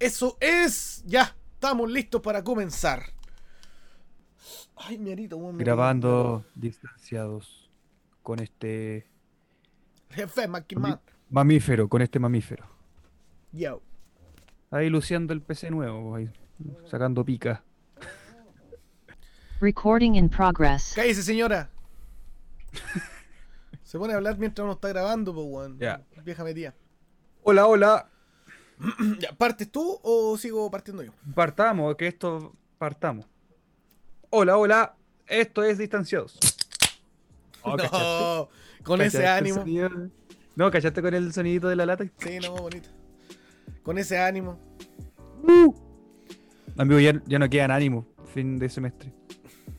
Eso es. Ya, estamos listos para comenzar. Ay, mi arito, weón, me- Grabando distanciados con este Jefe, Man. mamífero, con este mamífero. Yo. Ahí luciendo el PC nuevo, ahí, sacando pica. Recording in progress. Cállese, señora. Se pone a hablar mientras uno está grabando, pues, weón. Ya. Vieja metida. Hola, hola. ¿Partes tú o sigo partiendo yo? Partamos, que esto partamos. Hola, hola. Esto es distanciados. Oh, no, con ese ¿Cachaste el ánimo. No, ¿cachaste con el sonidito de la lata? Sí, no, bonito. Con ese ánimo. Amigo, ya, ya no quedan ánimo. Fin de semestre.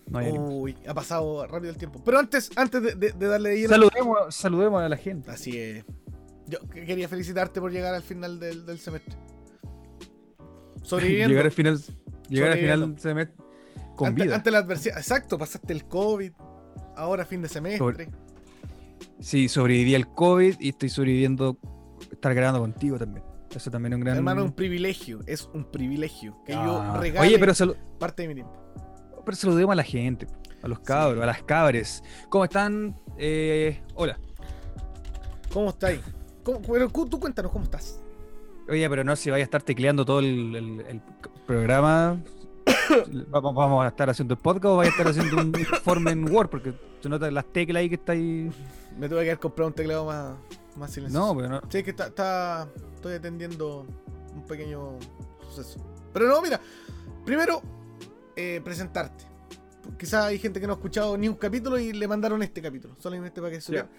No hay ánimo. Uy, ha pasado rápido el tiempo. Pero antes, antes de, de- de darle Saludemos, saludemos a la gente. Así es. Yo que- quería felicitarte por llegar al final del, del semestre. Sobreviviendo. Llegar al final, llegar al final del semestre con ante, vida. ante la adversidad. Exacto, pasaste el COVID. Ahora fin de semestre. Sí, sobreviví al COVID y estoy sobreviviendo estar grabando contigo también. Eso también es un gran. Hermano, un privilegio. Es un privilegio que yo Ah. regale Oye, pero, salu- parte de mi tiempo. pero saludemos a la gente, a los cabros, a las cabres. ¿Cómo están? Eh, hola. ¿Cómo estáis? ¿Cómo- pero tú cuéntanos cómo estás. Oye, pero no se vaya a estar tecleando todo el, el- el programa. vamos, vamos a estar haciendo el podcast o vaya a estar haciendo un informe en Word porque se notan las teclas ahí que está ahí. Me tuve que haber comprado un teclado más, más silencioso. No, pero no. Sí, que está, está- estoy atendiendo un pequeño suceso. Pero no, mira, primero eh, presentarte. Quizás hay gente que no ha escuchado ni un capítulo y le mandaron este capítulo, solamente para que supiera.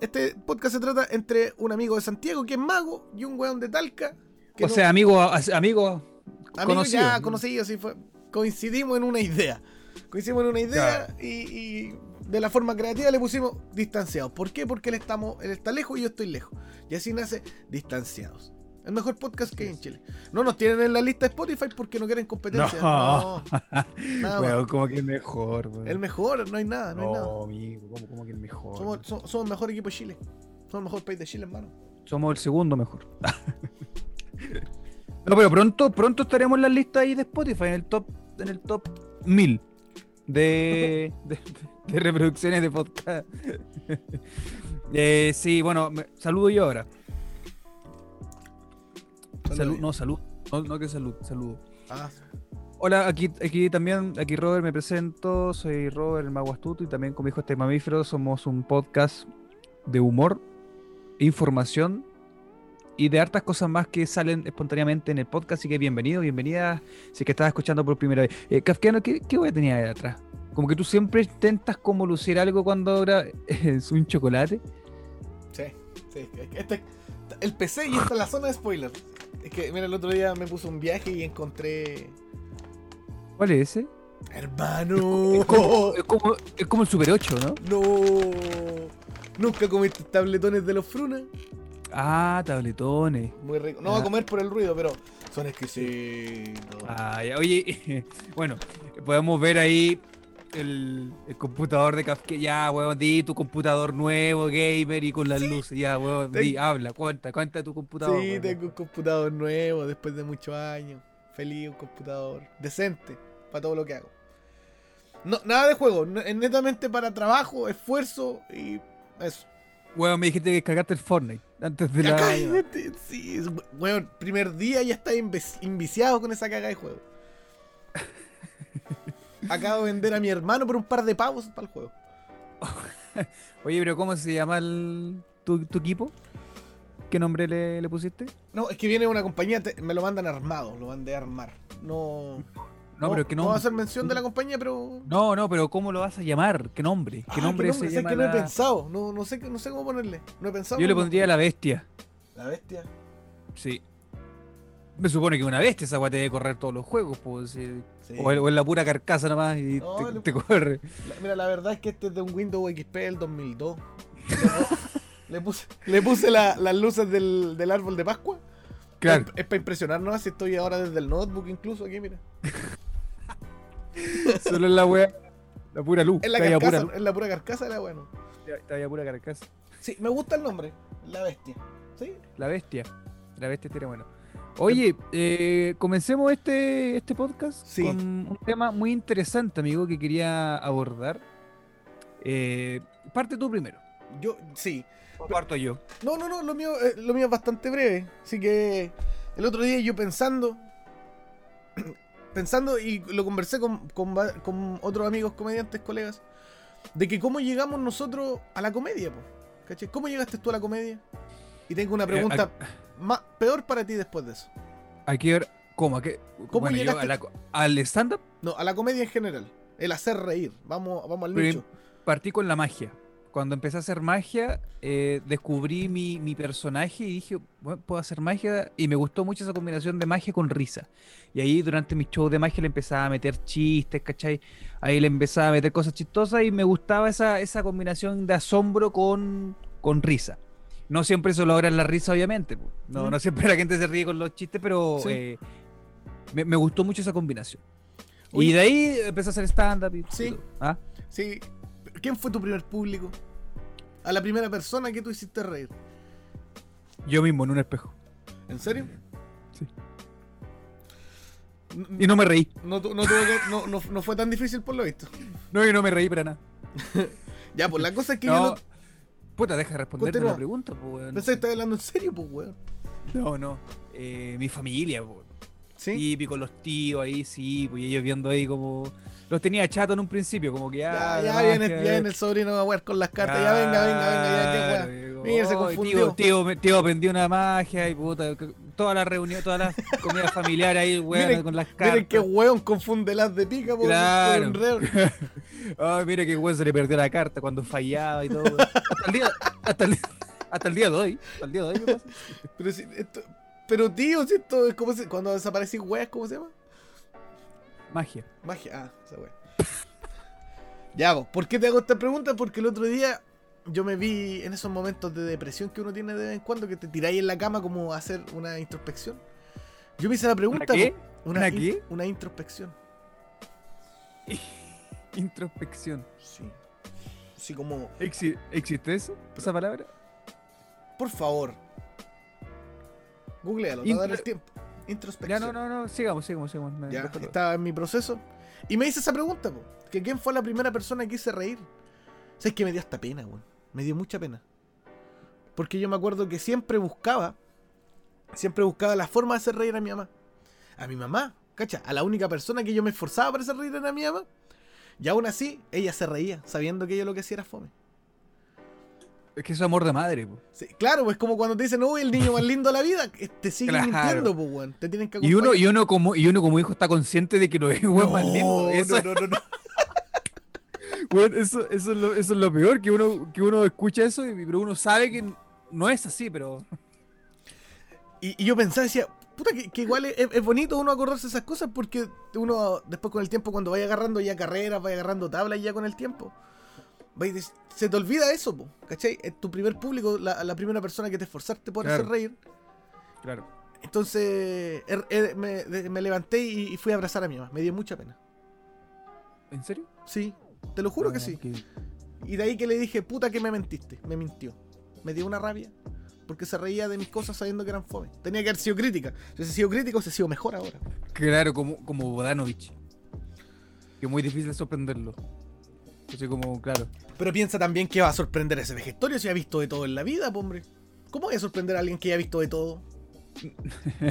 Este podcast se trata entre un amigo de Santiago que es mago y un weón de Talca. Que O no- sea, amigo, amigo conocido. ya conocidos, sí, fue, coincidimos en una idea. Coincidimos en una idea Claro. y, y de la forma creativa le pusimos distanciados. ¿Por qué? Porque él, estamos, él está lejos y yo estoy lejos. Y así nace Distanciados. El mejor podcast que hay en Chile. No nos tienen en la lista de Spotify porque no quieren competencia. No. No. Weón, como que es mejor, weón. El mejor, no hay nada, no hay nada. No, amigo, ¿cómo, cómo que el mejor? Somos, so- somos el mejor equipo de Chile. Somos el mejor país de Chile, hermano. Somos el segundo mejor. no, pero pronto, pronto estaremos en la lista ahí de Spotify, en el top, en el top 1000 de, de, de reproducciones de podcast. Eh, sí, bueno, me- saludo yo ahora. Salud, no, salud. No, no que salud, saludo. Ah, Hola, aquí, aquí también, aquí Robert me presento, soy Robert el Mago Astuto y también como dijo este mamífero somos un podcast de humor, información y de hartas cosas más que salen espontáneamente en el podcast, así que bienvenido, bienvenida si es que estás escuchando por primera vez. Eh, Kafkiano, ¿qué, qué voy a tener ahí atrás? Como que tú siempre intentas como lucir algo cuando ahora es un chocolate. sí, sí. Este, el PC y esta es la zona de spoiler. Es que, mira, el otro día me puse un viaje y encontré. ¿Cuál es ese? Hermano. Es como, es como, es como el Super 8, ¿no? No. Nunca comiste tabletones de los frunas. Ah, tabletones. Muy rico. No voy a Ah. comer por el ruido, pero son exquisitos. Ah, ya. Oye, bueno, podemos ver ahí el, el computador de Kafka. Ya, weón, di tu computador nuevo, gamer y con las luces. Ya, weón, di, Ten- habla, cuenta, cuenta tu computador. sí, weón. tengo un computador nuevo después de muchos años. Feliz, un computador decente para todo lo que hago. No, nada de juego, es netamente para trabajo, esfuerzo y eso. Weón, me dijiste que cargaste el Fortnite antes de la. Cállate, sí, es- weón, primer día ya está inviciado con esa caga de juego. Acabo de vender a mi hermano por un par de pavos para el juego. Oye, pero ¿cómo se llama el, tu, tu equipo? ¿Qué nombre le, le pusiste? No, es que viene una compañía, te- me lo mandan armado, lo mandé a armar. No. No, pero ¿qué No voy a nombre? hacer mención de la compañía, pero. No, no, pero ¿cómo lo vas a llamar? ¿Qué nombre? ¿Qué Ah, nombre se Sé llama? que no he pensado, no, no, sé, no sé cómo ponerle. No he pensado. Yo le pondría la bestia. La bestia. Sí. Me supone que una bestia esa weá te debe correr todos los juegos, pues. sí. O, en la pura carcasa nomás y No, te, corre. La- mira, la verdad es que este es de un Windows XP del 2002. le puse, le puse la- las luces del, del árbol de Pascua. Claro. Es, para impresionarnos, si estoy ahora desde el notebook incluso aquí, mira. Solo en la wea. La pura luz. En la carcasa, pura, en la pura carcasa era bueno. está ahí a pura carcasa. Sí, me gusta el nombre, la bestia. ¿Sí? La bestia. La bestia estaría bueno. Oye, eh, comencemos este, este podcast Sí. con un tema muy interesante, amigo, que quería abordar. Eh, parte tú primero. Yo, sí. O parto yo. No, no, no, lo mío, eh, lo mío es bastante breve. Así que el otro día yo pensando, pensando y lo conversé con, con, con otros amigos comediantes, colegas, de que cómo llegamos nosotros a la comedia, po. ¿Cómo llegaste tú a la comedia? Y tengo una pregunta más, peor para ti después de eso. Hay que ver cómo. a qué- ¿Cómo bueno, yo llegaste- a la al stand-up No, a la comedia en general. El hacer reír. Vamos, vamos al nicho. partí con la magia. Cuando empecé a hacer magia, eh, descubrí mi, mi personaje y dije, bueno, puedo hacer magia. Y me gustó mucho esa combinación de magia con risa. Y ahí durante mis shows de magia le empezaba a meter chistes, ¿cachai? Ahí le empezaba a meter cosas chistosas y me gustaba esa, esa combinación de asombro con, con risa. No siempre eso logra la risa, obviamente. No, Mm. no siempre la gente se ríe con los chistes, pero Sí. eh, me, me gustó mucho esa combinación. Oye. y de ahí empecé a hacer stand-up. y Sí. ¿Ah? Sí. ¿Quién fue tu primer público? A la primera persona que tú hiciste reír. Yo mismo en un espejo. ¿En serio? Sí. Y no me reí. No, no no- no- no fue tan difícil por lo visto. No, yo no me reí para nada. Ya, pues la cosa es que yo Puta, deja de responder Continúa. la pregunta, pues, weón. pensé que estaba hablando en serio, pues, weón. No, no. Eh, mi familia, pues. ¿Sí? Típico, los tíos ahí, sí, pues y ellos viendo ahí como. Los tenía chato en un principio, como que Ya, ya. ya viene, ya viene el sobrino a jugar con las cartas. Ya venga, venga, venga, ya, weón. digo, Mira, se "Oh, confundió". Tío, tío, tío aprendió una magia y puta. Toda la reunión, todas las comidas familiares ahí, weón, Miren- con las cartas. Miren qué weón confunde las de pica, por Claro. Ay, mira qué weón se le perdió la carta cuando fallaba y todo. Hasta el día, hasta el, hasta el día de hoy. Hasta el día de hoy me pasa. Pero, si, esto, pero tío, si esto es como se, cuando desaparecen weas, ¿cómo se llama? Magia. Magia. Ah, esa wea. ya, vos, ¿por qué te hago esta pregunta? Porque el otro día yo me vi en esos momentos de depresión que uno tiene de vez en cuando, que te tiráis en la cama como a hacer una introspección. Yo me hice la pregunta. qué? po, ¿Una in- qué? Una introspección. Introspección. Sí. Así como, Exi- ¿Existe eso? ¿Esa palabra? por favor. Googlealo, a dar el tiempo. Introspección. Ya, no, no, no. Sigamos, sigamos, sigamos. me- Ya, estaba en mi proceso. Y me hice esa pregunta, po, que quién fue la primera persona que hice reír. ¿Sabes que me dio hasta pena, weón? Me dio mucha pena. Porque yo me acuerdo que siempre buscaba, siempre buscaba la forma de hacer reír a mi mamá. A mi mamá, ¿cacha? A la única persona que yo me esforzaba para hacer reír era a mi mamá. Y aún así, ella se reía, sabiendo que yo lo que hacía era fome. Es que es amor de madre. po. Sí, claro, pues como cuando te dicen, uy, el niño más lindo de la vida, te siguen Claro. mintiendo, pues, weón. Te tienen que Y uno, y, uno como, y uno como hijo está consciente de que no es weón más lindo. Eso, no, no, no, no. Eso, eso, es lo, eso es lo peor, que uno, que uno escucha eso, y, pero uno sabe que no es así, pero... Y, y yo pensaba, decía, puta, que, que igual es, es bonito uno acordarse de esas cosas porque uno después con el tiempo, cuando vaya agarrando ya carreras, vaya agarrando tablas ya con el tiempo, se te olvida eso, po, ¿cachai? Es tu primer público, la, la primera persona que te esforzaste por Claro. hacer reír. Claro. Entonces er- er- me, levanté y, y fui a abrazar a mi mamá. Me dio mucha pena. ¿En serio? Sí, te lo juro que No, sí. Y de ahí que le dije, puta que me mentiste. Me mintió. Me dio una rabia. Porque se reía de mis cosas sabiendo que eran fome. Tenía que haber sido crítica. Si hubiese sido crítico, hubiese sido mejor ahora. Claro, como, como Bodanovich. Que es muy difícil sorprenderlo. Así como, claro. Pero piensa también que va a sorprender a ese vejestorio si ha visto de todo en la vida, hombre. ¿Cómo voy a sorprender a alguien que ya ha visto de todo?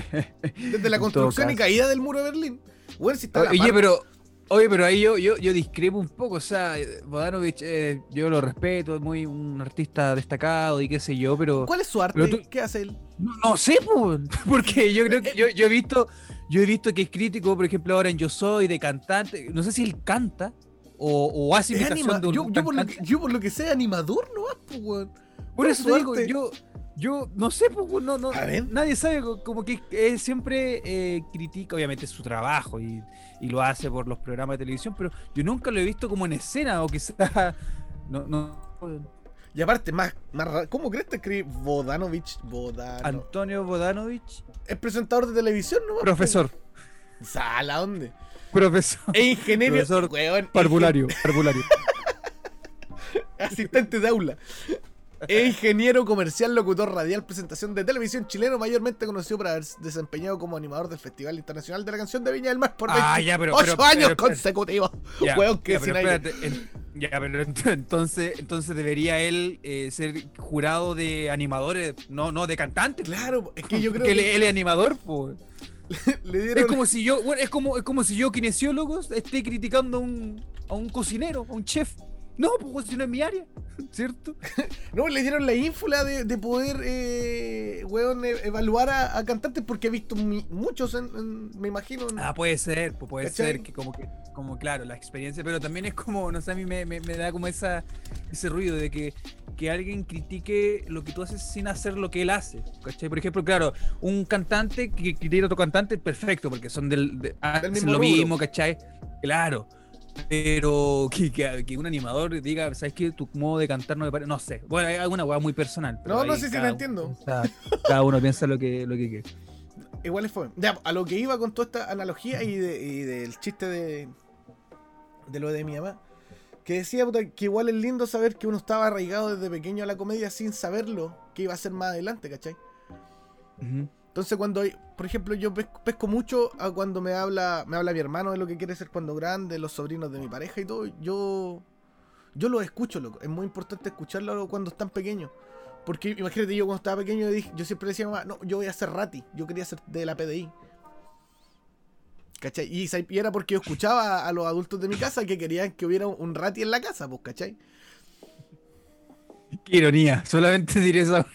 Desde la construcción y caída del muro de Berlín. Bueno, si está a la Oye, pero, oye, pero ahí yo, yo, yo discrepo un poco. O sea, Bodanovich, eh, yo lo respeto, es muy un artista destacado y qué sé yo, pero. ¿Cuál es su arte? tú- ¿Qué hace él? No, no sé, po, porque yo creo que yo, yo he visto, yo he visto que es crítico, por ejemplo, ahora en Yo Soy de cantante. No sé si él canta o, o hace imitación anima- de un yo, yo por lo que, yo por lo que sé, animador no pues, weón. Por ¿cuál eso es te digo, yo, yo no sé, pues, no, no, nadie sabe, co- como que él siempre eh, critica, obviamente, su trabajo y, y lo hace por los programas de televisión, pero yo nunca lo he visto como en escena o quizá, no, no, Y aparte, más, ¿cómo crees que escribe Bodanovich? Bodano. Antonio Bodanovich, es presentador de televisión, ¿no? profesor, ¿Sala dónde? profesor, Es ingeniero. Profesor weón, parvulario, parvulario. Asistente de aula. Es ingeniero comercial, locutor radial, presentación de televisión chileno, mayormente conocido por haber desempeñado como animador del Festival Internacional de la Canción de Viña del Mar por Ah, 28 ya, pero- pero- años pero- consecutivos. Ya, Weón, que ya, sin pero aire. espérate, ya, pero ent- entonces, entonces debería él eh, ser jurado de animadores, no, no de cantantes. Claro, es que yo creo Porque que él, él es animador, pues. le Es dieron. como si yo, bueno, es como, es como si yo, kinesiólogo, esté criticando a un, a un cocinero, a un chef. No, pues si no es mi área, ¿cierto? No, le dieron la ínfula de, de poder, eh, weón, e- evaluar a, a cantantes porque he visto mi- muchos, en- en- me imagino. en- Ah, puede ser, pues puede ¿Cachai? ser que como que, como claro, la experiencia, pero también es como, no sé, a mí me, me- me da como esa, ese ruido de que, que alguien critique lo que tú haces sin hacer lo que él hace, ¿cachai? Por ejemplo, claro, un cantante que critique a otro cantante, perfecto, porque son del, de- hacen mismo lo rubro. mismo, ¿cachai? Claro. Pero que, que- que un animador diga, ¿sabes qué? Tu modo de cantar no me parece. No sé. Bueno, hay alguna weá muy personal. No, no sé si uno entiendo. piensa- cada uno piensa lo que, lo que quiere. Igual fue. Ya, a lo que iba con toda esta analogía y, de- y del chiste de, de lo de mi mamá. Que decía puta, que igual es lindo saber que uno estaba arraigado desde pequeño a la comedia sin saberlo que iba a ser más adelante, ¿cachai? Ujú. Entonces cuando, hay- por ejemplo, yo pesco, pesco mucho a cuando me habla, me habla mi hermano de lo que quiere ser cuando grande, los sobrinos de mi pareja y todo, yo, yo lo escucho, loco. Es muy importante escucharlo cuando están pequeños. Porque imagínate, yo cuando estaba pequeño yo siempre decía mamá, no, yo voy a ser rati, yo quería ser de la PDI. ¿Cachai? Y, y era porque yo escuchaba a, los adultos de mi casa que querían que hubiera un rati en la casa, pues, ¿cachai? Qué ironía, solamente diré eso.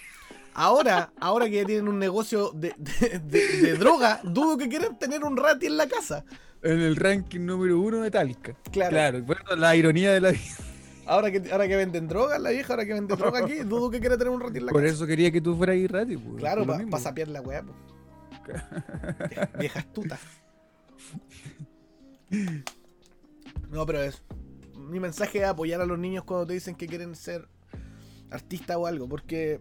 Ahora, ahora que ya tienen un negocio de, de- de- de droga, dudo que quieran tener un rati en la casa. En el ranking número uno de Talca. Claro. Claro, bueno, la ironía de la vida. Ahora que, ahora que venden droga, la vieja, ahora que vende droga aquí, dudo que quiera tener un rati en la Por casa. eso quería que tú fueras ahí rati. pues, claro, por para mismo. sapear la weá, pues. Vieja astuta. No, pero es. Mi mensaje es apoyar a los niños cuando te dicen que quieren ser artistas o algo, porque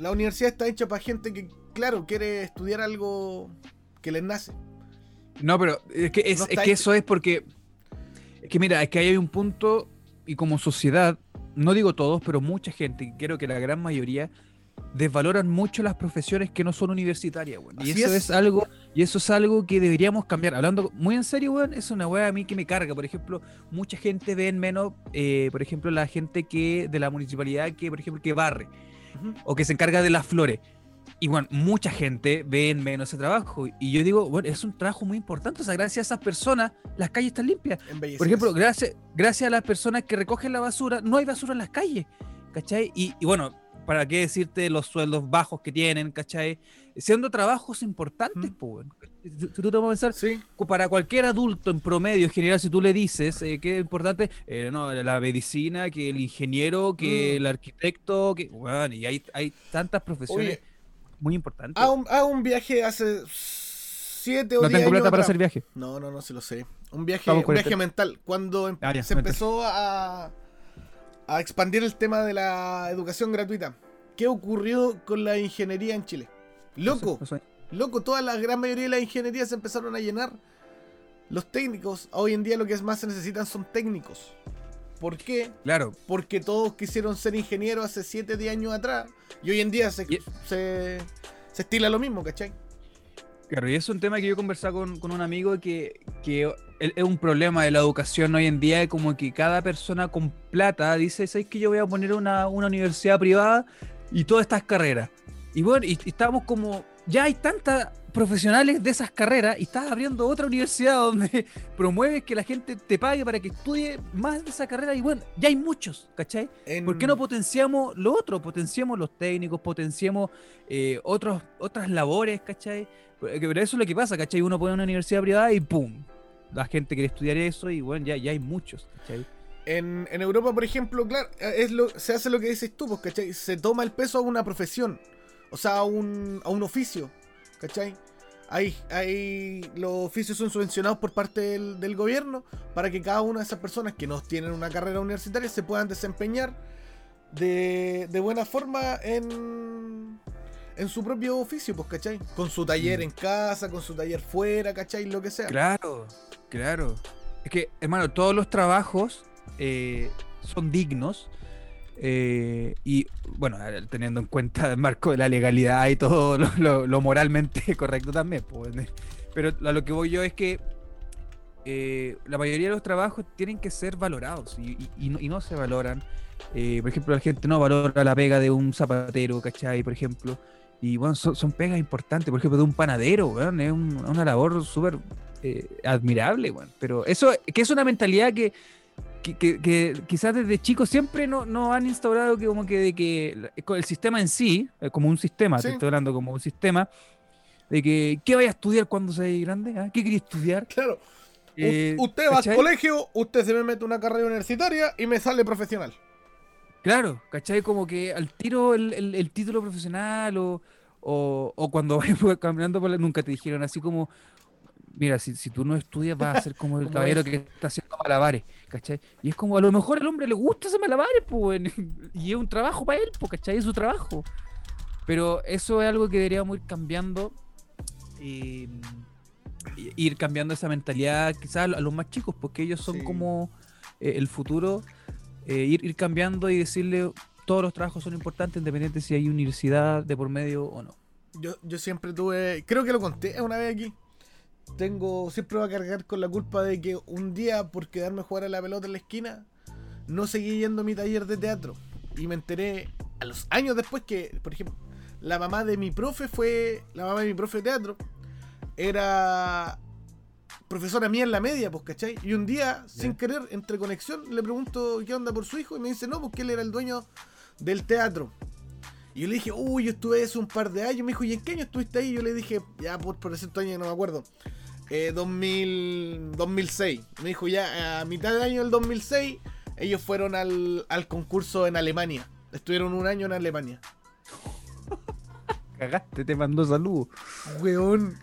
la universidad está hecha para gente que, claro, quiere estudiar algo que les nace. No, pero es que, es, No es está que eso es porque. Es que mira, es que ahí hay un punto, y como sociedad, no digo todos, pero mucha gente, y creo que la gran mayoría, desvaloran mucho las profesiones que no son universitarias, weón. Y Así eso es. es. algo, y eso es algo que deberíamos cambiar. Hablando muy en serio, weón, es una weá a mí que me carga. Por ejemplo, mucha gente ve en menos, eh, por ejemplo, la gente que de la municipalidad que, por ejemplo, que barre O que se encarga de las flores. Y bueno, mucha gente ve en menos ese trabajo. Y yo digo, bueno, es un trabajo muy importante. O sea, gracias a esas personas, las calles están limpias. Por ejemplo, gracias, gracias a las personas que recogen la basura, no hay basura en las calles. ¿Cachai? Y, y bueno, ¿para qué decirte los sueldos bajos que tienen? ¿Cachai? Siendo trabajos importantes, Mm. pues. Si, tú te vas a pensar, Sí, para cualquier adulto en promedio, en general, si tú le dices eh, que es importante, eh, no, la medicina, que el ingeniero, que Mm. el arquitecto, que, bueno, y hay, hay tantas profesiones oye, muy importantes. hago un, viaje hace 7 o no 10 tengo plata para hacer viaje. No, no, no, se lo sé. Un viaje, un con viaje este- mental. Cuando em- Ah, ya, se empezó a, a expandir el tema de la educación gratuita. ¿Qué ocurrió con la ingeniería en Chile? Loco, No loco, toda la gran mayoría de las ingenierías se empezaron a llenar. Los técnicos, hoy en día lo que más se necesitan son técnicos. ¿Por qué? Claro, Porque todos quisieron ser ingenieros hace 7, 10 años atrás. Y hoy en día se, Y- se, se estila lo mismo, ¿cachai? claro, y es un tema que yo conversaba con, con un amigo que, que es un problema de la educación hoy en día, como que cada persona con plata dice, ¿sabes que yo voy a poner una, una universidad privada y todas estas carreras? Y bueno, y, y estamos como, ya hay tantas profesionales de esas carreras y estás abriendo otra universidad donde promueves que la gente te pague para que estudie más de esa carrera y bueno, ya hay muchos, ¿cachai? En- ¿Por qué no potenciamos lo otro? Potenciamos los técnicos, potenciamos eh, otros, otras labores, ¿cachai? Porque- Pero eso es lo que pasa, ¿cachai? Uno pone una universidad privada y ¡pum! La gente quiere estudiar eso y bueno, ya, ya hay muchos, ¿cachai? En, en Europa, por ejemplo, claro, es lo, se hace lo que dices tú, pues, ¿cachai? Se toma el peso a una profesión, o sea, a un, a un oficio, ¿cachai? Hay, hay, los oficios son subvencionados por parte del, del gobierno para que cada una de esas personas que no tienen una carrera universitaria se puedan desempeñar de, de buena forma en, en su propio oficio, pues, ¿cachai? Con su taller Mm. en casa, con su taller fuera, ¿cachai? Lo que sea. Claro, claro. Es que, hermano, todos los trabajos eh, son dignos Eh, y bueno, teniendo en cuenta el marco de la legalidad y todo lo, lo- lo moralmente correcto también. pues. Pero a lo que voy yo es que eh, la mayoría de los trabajos tienen que ser valorados y, no, se valoran. Eh, por ejemplo, la gente no valora la pega de un zapatero, ¿cachai? Por ejemplo. Y bueno, son, pegas importantes. Por ejemplo, de un panadero, es un- una labor súper eh, admirable, weón. Pero eso, que es una mentalidad que, que, que- que quizás desde chicos siempre no, no han instaurado que como que de que el sistema en sí, eh, como un sistema, Sí. te estoy hablando como un sistema, de que ¿qué vaya a estudiar cuando seas grande? ah? ¿Qué quería estudiar? Claro. Eh, usted va al colegio, usted se me mete una carrera universitaria y me sale profesional. Claro, ¿cachai? Como que al tiro el, el- el título profesional o, o, o cuando vas caminando por la... Nunca te dijeron así como, mira, si, si tú no estudias vas a ser como el caballero es. que está haciendo malabares, ¿cachai? Y es como, a lo mejor al hombre le gusta hacer malabares, pues, y es un trabajo para él, pues, ¿cachai? Es su trabajo. Pero eso es algo que deberíamos ir cambiando, eh, y- ir cambiando esa mentalidad quizás a los más chicos, porque ellos son Sí. como eh, el futuro, eh, ir, ir cambiando y decirle todos los trabajos son importantes, independiente si hay universidad de por medio o no. Yo, yo siempre tuve, creo que lo conté una vez aquí. Tengo, siempre voy a cargar con la culpa de que un día, por quedarme a jugar a la pelota en la esquina, no seguí yendo a mi taller de teatro. Y me enteré a los años después que, por ejemplo, la mamá de mi profe fue, la mamá de mi profe de teatro, era profesora mía en la media, pues, ¿cachai? Y un día, sin querer, entre conexión, le pregunto qué onda por su hijo y me dice, no, porque él era el dueño del teatro. Y yo le dije, uy, yo estuve eso un par de años. Me dijo, ¿y en qué año estuviste ahí? Yo le dije, ya por, por ese año no me acuerdo. Eh, 2000, 2006. Me dijo, ya a mitad del año del 2006, ellos fueron al, al concurso en Alemania. Estuvieron un año en Alemania. Cagaste, te mandó saludos. Weón,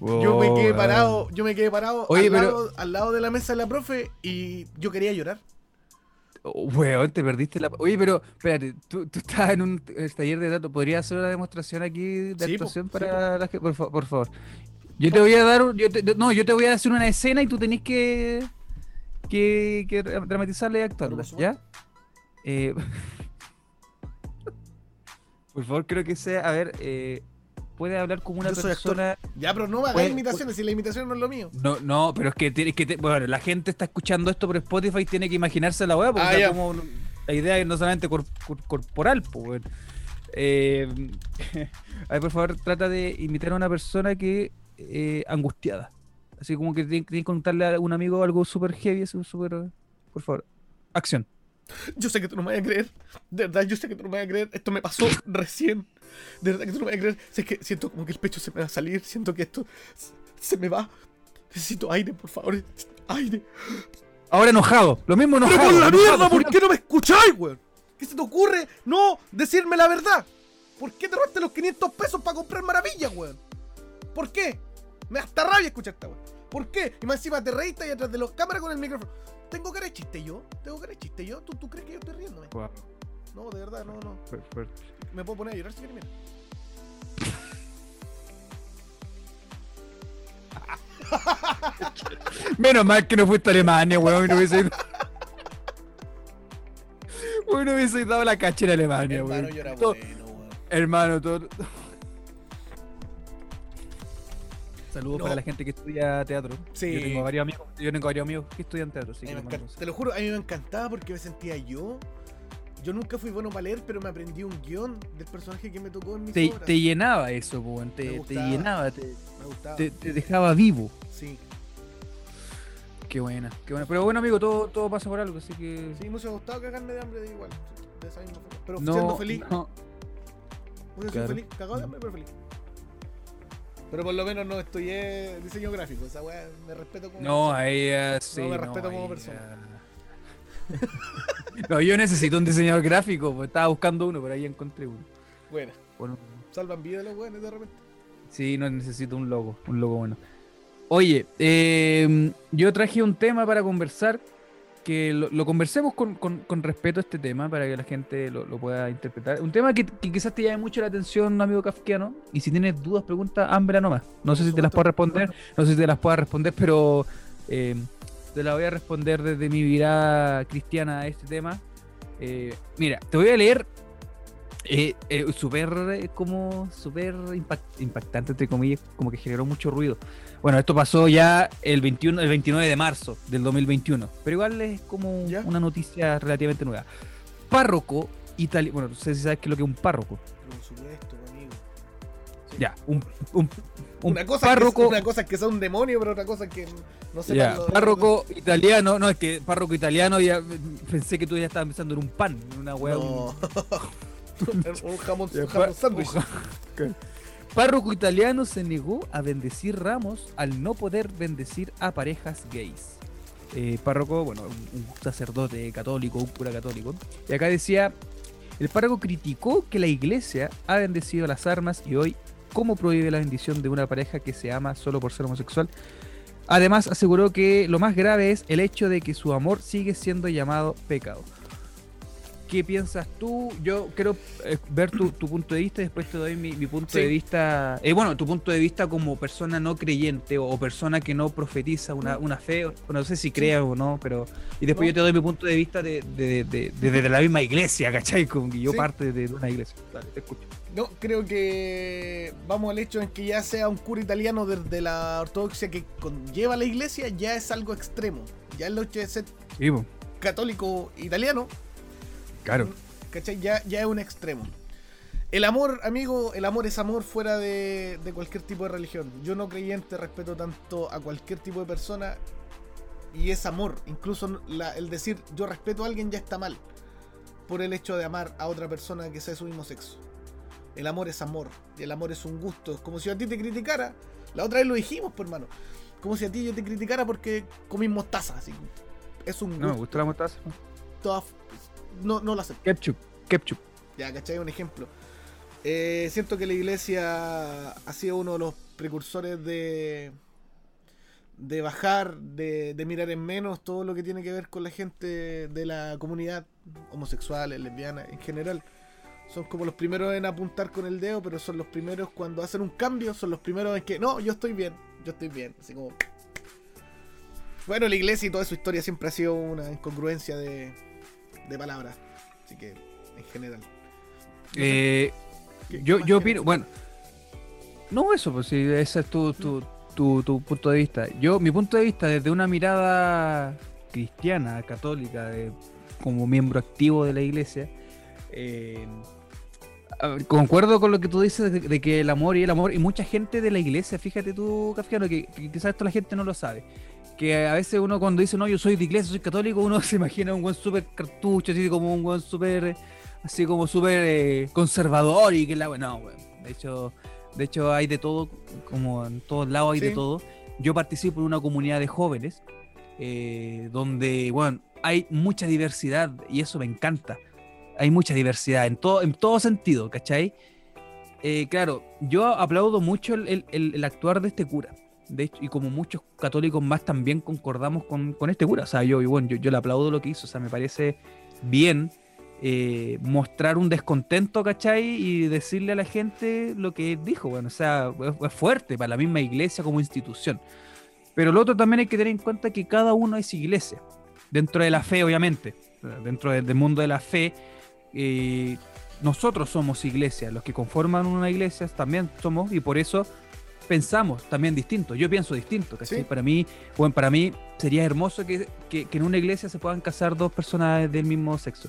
yo me quedé parado, yo me quedé parado Oye, al, pero- lado, al lado de la mesa de la profe y yo quería llorar. Oh, weón, te perdiste la. Oye, pero espérate, tú, tú estás en un taller de datos. ¿Podrías hacer una demostración aquí de Sí, po, actuación sí, para la gente? Por, fa- por favor. Yo te voy a dar. Yo te- no, yo te voy a hacer una escena y tú tenés que. que, que dramatizarla y actuarla, ¿ya? Eh, por favor, creo que sea. A ver, eh, puede hablar como una persona. Ya, pero no hagas imitaciones, si la imitación no es lo mío. No, no, pero es que, tiene- es que te- bueno, la gente está escuchando esto por Spotify y tiene que imaginarse la weá, porque Ah, ya. como la idea es no solamente cor- cor- corporal, pues. Eh, a ver, por favor, trata de imitar a una persona que eh, angustiada. Así como que tiene tiene que contarle a un amigo algo súper heavy, súper. Por favor, acción. Yo sé que tú no me vas a creer. De verdad, yo sé que tú no me vas a creer. Esto me pasó recién. De verdad que tú no me vas a creer. Sé que siento como que el pecho se me va a salir. Siento que esto se me va. Necesito aire, por favor. Aire. Ahora enojado, lo mismo enojado. ¡Pero por la enojado, mierda! ¿Por qué no me escucháis, weón? ¿Qué se te ocurre no decirme la verdad? ¿Por qué te robaste los 500 pesos para comprar maravillas, weón? ¿Por qué? Me da hasta rabia escucharte, weón. ¿Por qué? Y más encima te reíste ahí atrás de los cámaras con el micrófono. ¿Tengo cara de chiste yo? ¿Tengo cara de chiste yo? ¿Tú, tú crees que yo estoy riéndome? Wow, No, de verdad, no, no. fuerte. Me puedo poner a llorar si quieres, mira. Menos mal que no fuiste a Alemania, weón. No hubiese ido. Weón, no hubiese dado la cacha en Alemania, Hermano, weón. yo era bueno, weón. Hermano, todo. Saludos No. para la gente que estudia teatro. Sí. Yo tengo varios amigos, yo tengo varios amigos que estudian teatro, así A que me te lo juro, a mí me encantaba porque me sentía yo. Yo nunca fui bueno para leer, pero me aprendí un guion del personaje que me tocó en mis te, obras. te llenaba eso, te, te llenaba, te, te- te dejaba vivo. Sí. Qué buena, qué buena. Pero bueno, amigo, todo, todo pasa por algo, así que. Sí, me hubiese gustado cagarme de hambre de igual. De esa misma forma. Pero no, siendo feliz. no. Hubiese claro. feliz. Cagado de hambre, pero feliz. Pero por lo menos no estudié diseño gráfico. Esa weá me respeto como. No, persona. ahí sí. me respeto como ahí, persona. no, yo necesito un diseñador gráfico, pues estaba buscando uno, pero ahí encontré uno. Buena. Bueno, Salvan vida los weones de repente. sí, no necesito un logo, un logo bueno. Oye, eh, yo traje un tema para conversar, que lo, lo conversemos con, con- con respeto a este tema, para que la gente lo, lo pueda interpretar. Un tema que, que quizás te llame mucho la atención, amigo kafkiano, y si tienes dudas, preguntas, hambra nomás. No sé si te las puedo responder, no sé si te las pueda responder, pero eh, te la voy a responder desde mi mirada cristiana a este tema. Eh, mira, te voy a leer eh, eh, súper eh, como súper impact- impactante entre comillas como que generó mucho ruido bueno esto pasó ya el 21 el 29 de marzo del 2021 pero igual es como ¿Ya? una noticia relativamente nueva párroco italiano bueno no sé si sabes qué es lo que es un párroco Por supuesto, amigo. Sí. ya un, un, un una cosa párroco Es una cosa es que sea un demonio, pero otra cosa es que no sé ya, párroco italiano no es que párroco italiano ya pensé que tú ya estabas pensando en un pan en una hueá No. un jamón, un jamón pa- sándwich. Párroco italiano se negó a bendecir ramos al no poder bendecir a parejas gays. Eh, párroco, bueno, un, un sacerdote católico, un cura católico. Y acá decía, el párroco criticó que la iglesia ha bendecido las armas y hoy, ¿cómo prohíbe la bendición de una pareja que se ama solo por ser homosexual? Además, aseguró que lo más grave es el hecho de que su amor sigue siendo llamado pecado. ¿Qué piensas tú? Yo quiero eh, ver tu, tu punto de vista y después te doy mi, mi punto Sí. de vista. eh, bueno, tu punto de vista como persona no creyente o, o persona que no profetiza una, una fe. o- No sé si crea o no, pero. Y después No. yo te doy mi punto de vista de, de, de- de- de la misma iglesia, ¿cachai? Como que yo Sí. parte de, una iglesia. Dale, te escucho. No, creo que vamos al hecho en que ya sea un cura italiano desde la ortodoxia que conlleva la iglesia, ya es algo extremo. Ya el hecho de ser católico italiano, claro. ¿cachai? Ya, ya es un extremo. El amor, amigo, el amor es amor fuera de, de cualquier tipo de religión. Yo no creyente respeto tanto a cualquier tipo de persona y es amor. Incluso la- el decir yo respeto a alguien ya está mal por el hecho de amar a otra persona que sea de su mismo sexo. El amor es amor y el amor es un gusto. Es como si a ti te criticara. La otra vez lo dijimos, por hermano. Como si a ti yo te criticara porque comís mostaza. Así. Es un No me gusto. gusta la mostaza. Toda- No, no lo acepto. Ketchup, ketchup. Ya, ¿cachai? Un ejemplo. Eh, siento que la iglesia ha sido uno de los precursores de de bajar, de, de mirar en menos todo lo que tiene que ver con la gente de la comunidad homosexual, lesbiana, en general. Son como los primeros en apuntar con el dedo, pero son los primeros cuando hacen un cambio, son los primeros en que, no, yo estoy bien, yo estoy bien. Así como... Bueno, la iglesia y toda su historia siempre ha sido una incongruencia de, de palabras. Así que, en general. Eh, ¿qué- yo, yo opino, bueno, no eso, pues si ese es tu, tu, tu, tu punto de vista. Yo, mi punto de vista desde una mirada cristiana, católica, de- como miembro activo de la iglesia, eh, concuerdo con lo que tú dices de, de que el amor y el amor, y mucha gente de la iglesia, fíjate tú, Kafkiano, que, que quizás esto la gente no lo sabe. Que a veces uno cuando dice, no, yo soy de iglesia, soy católico, uno se imagina un buen súper cartucho, así como un buen súper así como súper eh, conservador y que la no weón. de hecho de hecho hay de todo como en todos lados hay de todo yo participo en una comunidad de jóvenes eh, donde bueno hay mucha diversidad y eso me encanta hay mucha diversidad en todo en todo sentido ¿cachai? Eh, claro yo aplaudo mucho el- el actuar de este cura de hecho, y como muchos católicos más también concordamos con, con este cura. O sea yo, bueno, yo, yo le aplaudo lo que hizo. O sea me parece bien eh, mostrar un descontento, ¿cachai? Y decirle a la gente lo que dijo, bueno, o sea, es, fuerte para la misma iglesia como institución. Pero lo otro también hay que tener en cuenta que cada uno es iglesia, dentro de la fe, obviamente, dentro del, del mundo de la fe, eh, nosotros somos iglesia, los que conforman una iglesia también somos, y por eso pensamos también distinto, yo pienso distinto, ¿cachai? Sí. Para mí, bueno, para mí sería hermoso que, que- que en una iglesia se puedan casar dos personas del mismo sexo.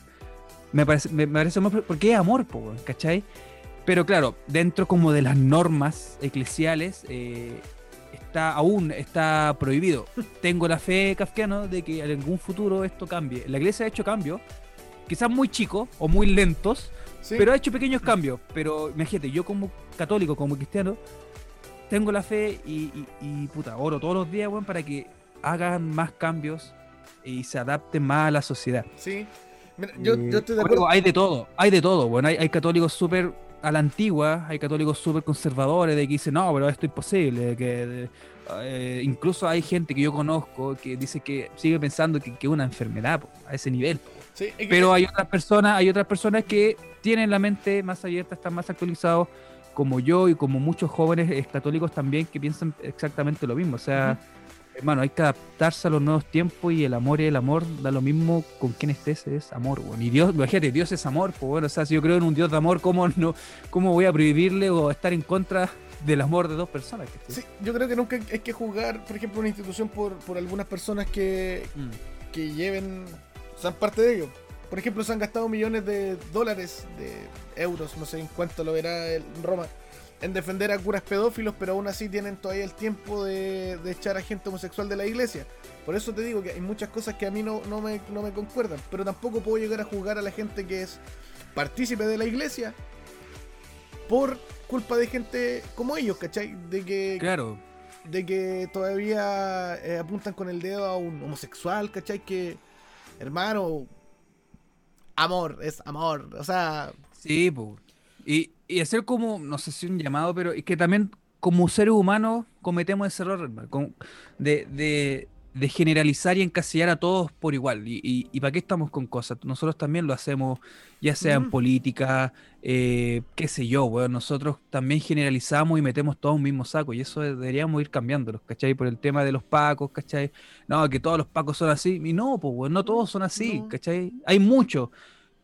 Me parece, me, me parece porque es amor, po, ¿cachai? Pero claro, dentro como de las normas eclesiales, eh, está aún está prohibido. Tengo la fe kafkiano de que en algún futuro esto cambie. La iglesia ha hecho cambios, quizás muy chicos o muy lentos, Sí, pero ha hecho pequeños cambios. Pero imagínate, yo como católico, como cristiano, tengo la fe y, y- y, puta, oro todos los días, weón, para que hagan más cambios y se adapten más a la sociedad. sí. Mira, yo, Eh, yo estoy de acuerdo. hay de todo, hay de todo. Bueno, hay, hay católicos súper a la antigua, hay católicos súper conservadores de que dicen, no, pero esto es imposible. Que, de- eh, incluso hay gente que yo conozco que dice que sigue pensando que que es una enfermedad po, a ese nivel. Sí, es que- Pero hay otras personas, hay otras personas que tienen la mente más abierta, están más actualizados, como yo y como muchos jóvenes eh, católicos también que piensan exactamente lo mismo. O sea, hermano, hay que adaptarse a los nuevos tiempos y el amor y el amor da lo mismo con quien estés, es amor, weón. Y Dios, imagínate, Dios es amor, pues bueno, o sea, si yo creo en un Dios de amor, ¿cómo, no, cómo voy a prohibirle o estar en contra del amor de dos personas? Sí, yo creo que nunca hay que juzgar, por ejemplo, una institución por, por algunas personas que, mm. que lleven, sean parte de ello. Por ejemplo, se han gastado millones de dólares, de euros, no sé en cuánto lo verá en Roma en defender a curas pedófilos, pero aún así tienen todavía el tiempo de, echar a gente homosexual de la iglesia. Por eso te digo que hay muchas cosas que a mí no, no, me, no me concuerdan, pero tampoco puedo llegar a juzgar a la gente que es partícipe de la iglesia por culpa de gente como ellos, ¿cachai? De que. Claro. De que todavía eh, apuntan con el dedo a un homosexual, ¿cachai? Que, hermano, amor, es amor. O sea. Sí. Y, y hacer como, no sé si un llamado, pero es que también como seres humanos cometemos ese error de, de, de, generalizar y encasillar a todos por igual. Y, y, para qué estamos con cosas? Nosotros también lo hacemos, ya sea en política, eh, qué sé yo, bueno, nosotros también generalizamos y metemos todo en un mismo saco. Y eso deberíamos ir cambiándolos, ¿cachai? Por el tema de los pacos, ¿cachai? No, que todos los pacos son así. Y no, pues, bueno, no todos son así, ¿cachai? Hay muchos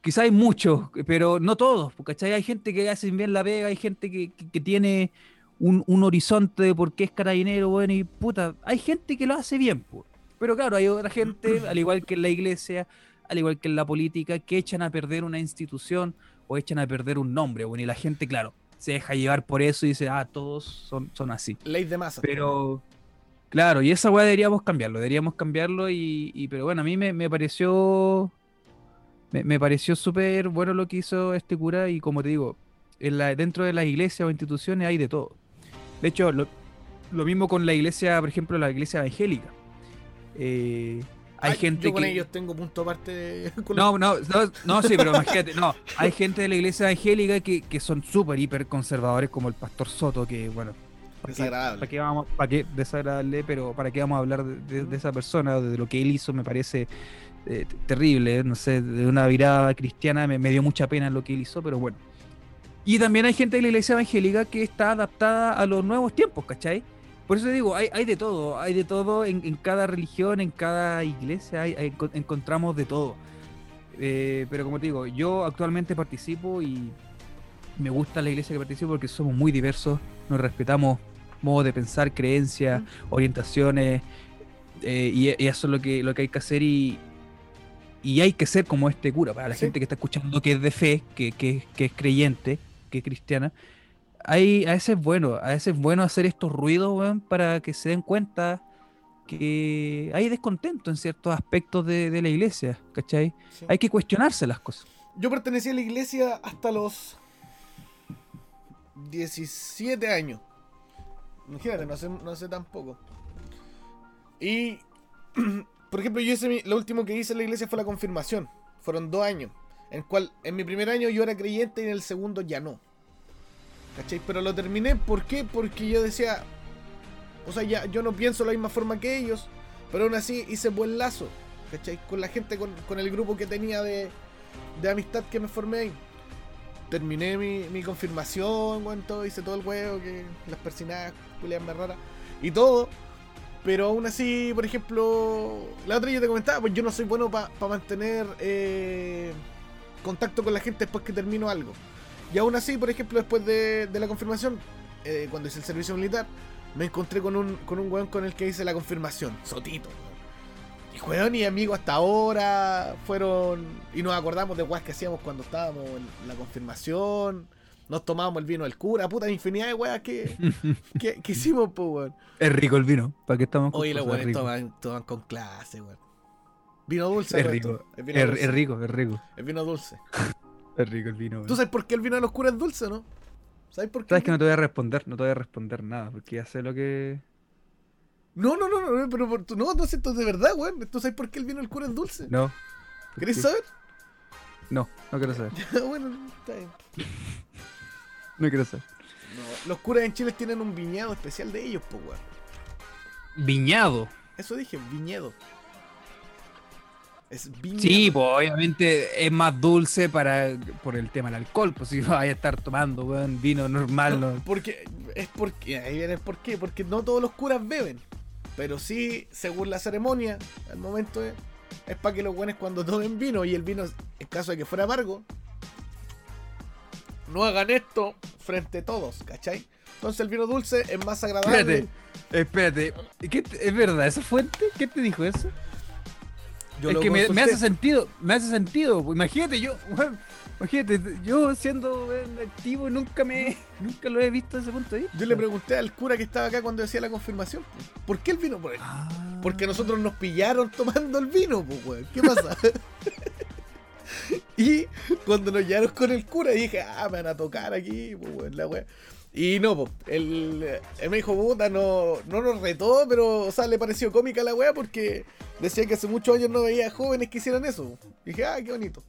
quizá hay muchos, pero no todos, ¿cachai? Hay gente que hace bien la pega, hay gente que, tiene un, horizonte de por qué es carabinero, bueno, y puta, hay gente que lo hace bien, pues. Pero claro, hay otra gente, al igual que en la iglesia, al igual que en la política, que echan a perder una institución o echan a perder un nombre, bueno, y la gente, claro, se deja llevar por eso y dice, ah, todos son, son así. Ley de masa. Pero, claro, y esa weá deberíamos cambiarlo, deberíamos cambiarlo, y, y pero bueno, a mí me, me pareció me, pareció súper bueno lo que hizo este cura y como te digo, en la, dentro de las iglesias o instituciones hay de todo. De hecho, lo, mismo con la iglesia, por ejemplo, la iglesia evangélica. Eh, hay gente yo con ellos tengo punto aparte. No, no, no, sí, pero imagínate, no, hay gente de la iglesia evangélica que, que son súper hiper conservadores, como el pastor Soto, que bueno. Desagradable. ¿Para qué, vamos, para qué desagradable? Pero ¿para qué vamos a hablar de, de, esa persona, de lo que él hizo? Me parece eh, terrible, no sé, de una virada cristiana me, dio mucha pena lo que él hizo, pero bueno. Y también hay gente de la iglesia evangélica que está adaptada a los nuevos tiempos, ¿cachai? Por eso digo, hay, hay de todo, hay de todo en, cada religión, en cada iglesia, hay, encontramos de todo. Eh, pero como te digo, yo actualmente participo y me gusta la iglesia que participo porque somos muy diversos, nos respetamos modo de pensar, creencias, orientaciones, eh, y, y, eso es lo que, lo que hay que hacer y, y hay que ser como este cura, para la gente que está escuchando que es de fe, que, que, es creyente, que cristiana. Hay, a veces es bueno, a veces es bueno hacer estos ruidos, para que se den cuenta que hay descontento en ciertos aspectos de, la iglesia, ¿cachai? Hay que cuestionarse las cosas. Yo pertenecí a la iglesia hasta los 17 años. Imagínate, no sé, no sé tampoco. Y por ejemplo, yo hice lo último que hice en la iglesia fue la confirmación. Fueron dos años. En cual en mi primer año yo era creyente y en el segundo ya no. ¿Cachai? Pero lo terminé, ¿por qué? Porque yo decía, o sea, ya yo no pienso de la misma forma que ellos, pero aún así hice buen lazo, ¿cachai? Con la gente, con, el grupo que tenía de, de, amistad que me formé ahí. Terminé mi, mi confirmación, todo, hice todo el huevo, que las persinadas, me rara, y todo. Pero aún así, por ejemplo, la otra yo te comentaba, pues yo no soy bueno para mantener eh, contacto con la gente después que termino algo. Y aún así, por ejemplo, después de, la confirmación, eh, cuando hice el servicio militar, me encontré con un, con un weón con el que hice la confirmación, Sotito. Y weón y amigo hasta ahora fueron. Y nos acordamos de weas que hacíamos cuando estábamos en la confirmación nos tomábamos el vino del cura, puta infinidad de weas que, que, hicimos, pues, weón. Es rico el vino, ¿para qué estamos con Oye, los weones toman, toman, con clase, weón. Vino dulce, es rico. Es, rico, es rico. Es vino dulce. es rico el vino, weón. ¿Tú sabes por qué el vino de los curas es dulce, no? ¿Sabes por qué? Sabes que no te voy a responder, no te voy a responder nada, porque ya sé lo que. No, no, no, no, pero no, no sé, esto de verdad, weón. ¿Tú sabes por qué el vino del cura es dulce? No. ¿Querés saber? No, no quiero saber. bueno, está bien. No quiero saber. los curas en Chile tienen un viñedo especial de ellos, pues, weón. ¿Viñado? Eso dije, viñedo. Es. Sí, pues obviamente es más dulce para por el tema del alcohol, pues si vaya a estar tomando weón, vino normal. No, Porque es porque ahí viene el por qué, porque no todos los curas beben. Pero sí, según la ceremonia, al momento es, es para que los buenos cuando tomen vino y el vino, en caso de que fuera amargo, no hagan esto frente a todos, ¿cachai? Entonces el vino dulce es más agradable. Espérate, espérate. ¿Qué te- ¿Es verdad esa fuente? ¿Qué te dijo eso? Yo es lo que me, hace sentido, me hace sentido. pues, Imagínate, yo, weón, imagínate, yo siendo weón, activo nunca me, nunca lo he visto desde ese punto de vista. Yo le pregunté al cura que estaba acá cuando decía la confirmación, ¿por qué el vino? Por Ah. Porque nosotros nos pillaron tomando el vino, pues, weón. ¿Qué pasa? y cuando nos llevaron con el cura, dije, ah, me van a tocar aquí, pues, weón, la weá. Y no, pues, él, él me dijo, puta, no, no nos retó, pero, o sea, le pareció cómica la weá porque decía que hace muchos años no veía jóvenes que hicieran eso. Dije, ah, qué bonito.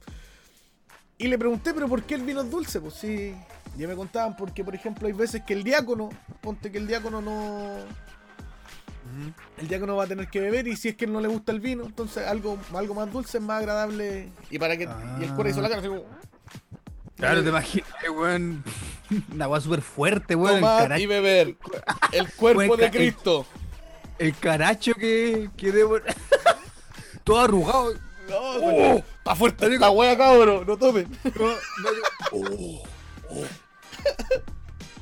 Y le pregunté, pero ¿por qué el vino es dulce? Pues sí, ya me contaban, porque, por ejemplo, hay veces que el diácono, ponte que el diácono no el diácono va a tener que beber y si es que no le gusta el vino, entonces algo, algo más dulce es más agradable. Y para que y el cura hizo la cara así como, Claro, te imaginas, weón. Una weá súper fuerte, weón. El, tomar y beber. El cuerpo de Cristo. el caracho que, que debo. Todo arrugado. No, Oh. está fuerte esta wea, cabrón, no tomen. Oh.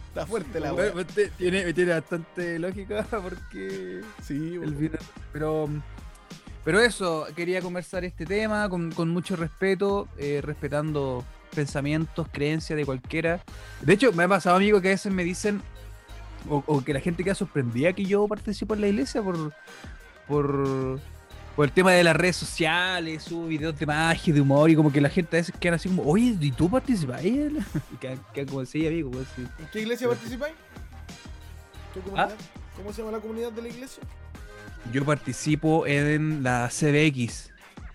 Está fuerte la wea. te- tiene, tiene bastante lógica porque Sí, el vino. Pero, pero eso, quería conversar este tema con, con mucho respeto, eh, respetando pensamientos, creencias de cualquiera. De hecho, me ha pasado, amigo, que a veces me dicen, o, o que la gente queda sorprendida que yo participo en la iglesia por, por, por el tema de las redes sociales, subo videos de magia, de humor, y como que la gente a veces queda así como, oye, ¿y tú participas? Y quedan, quedan como así, amigo, pues. ¿En qué iglesia participáis? ¿Qué ¿Ah? ¿Cómo se llama la comunidad de la iglesia? Yo participo en la CBX,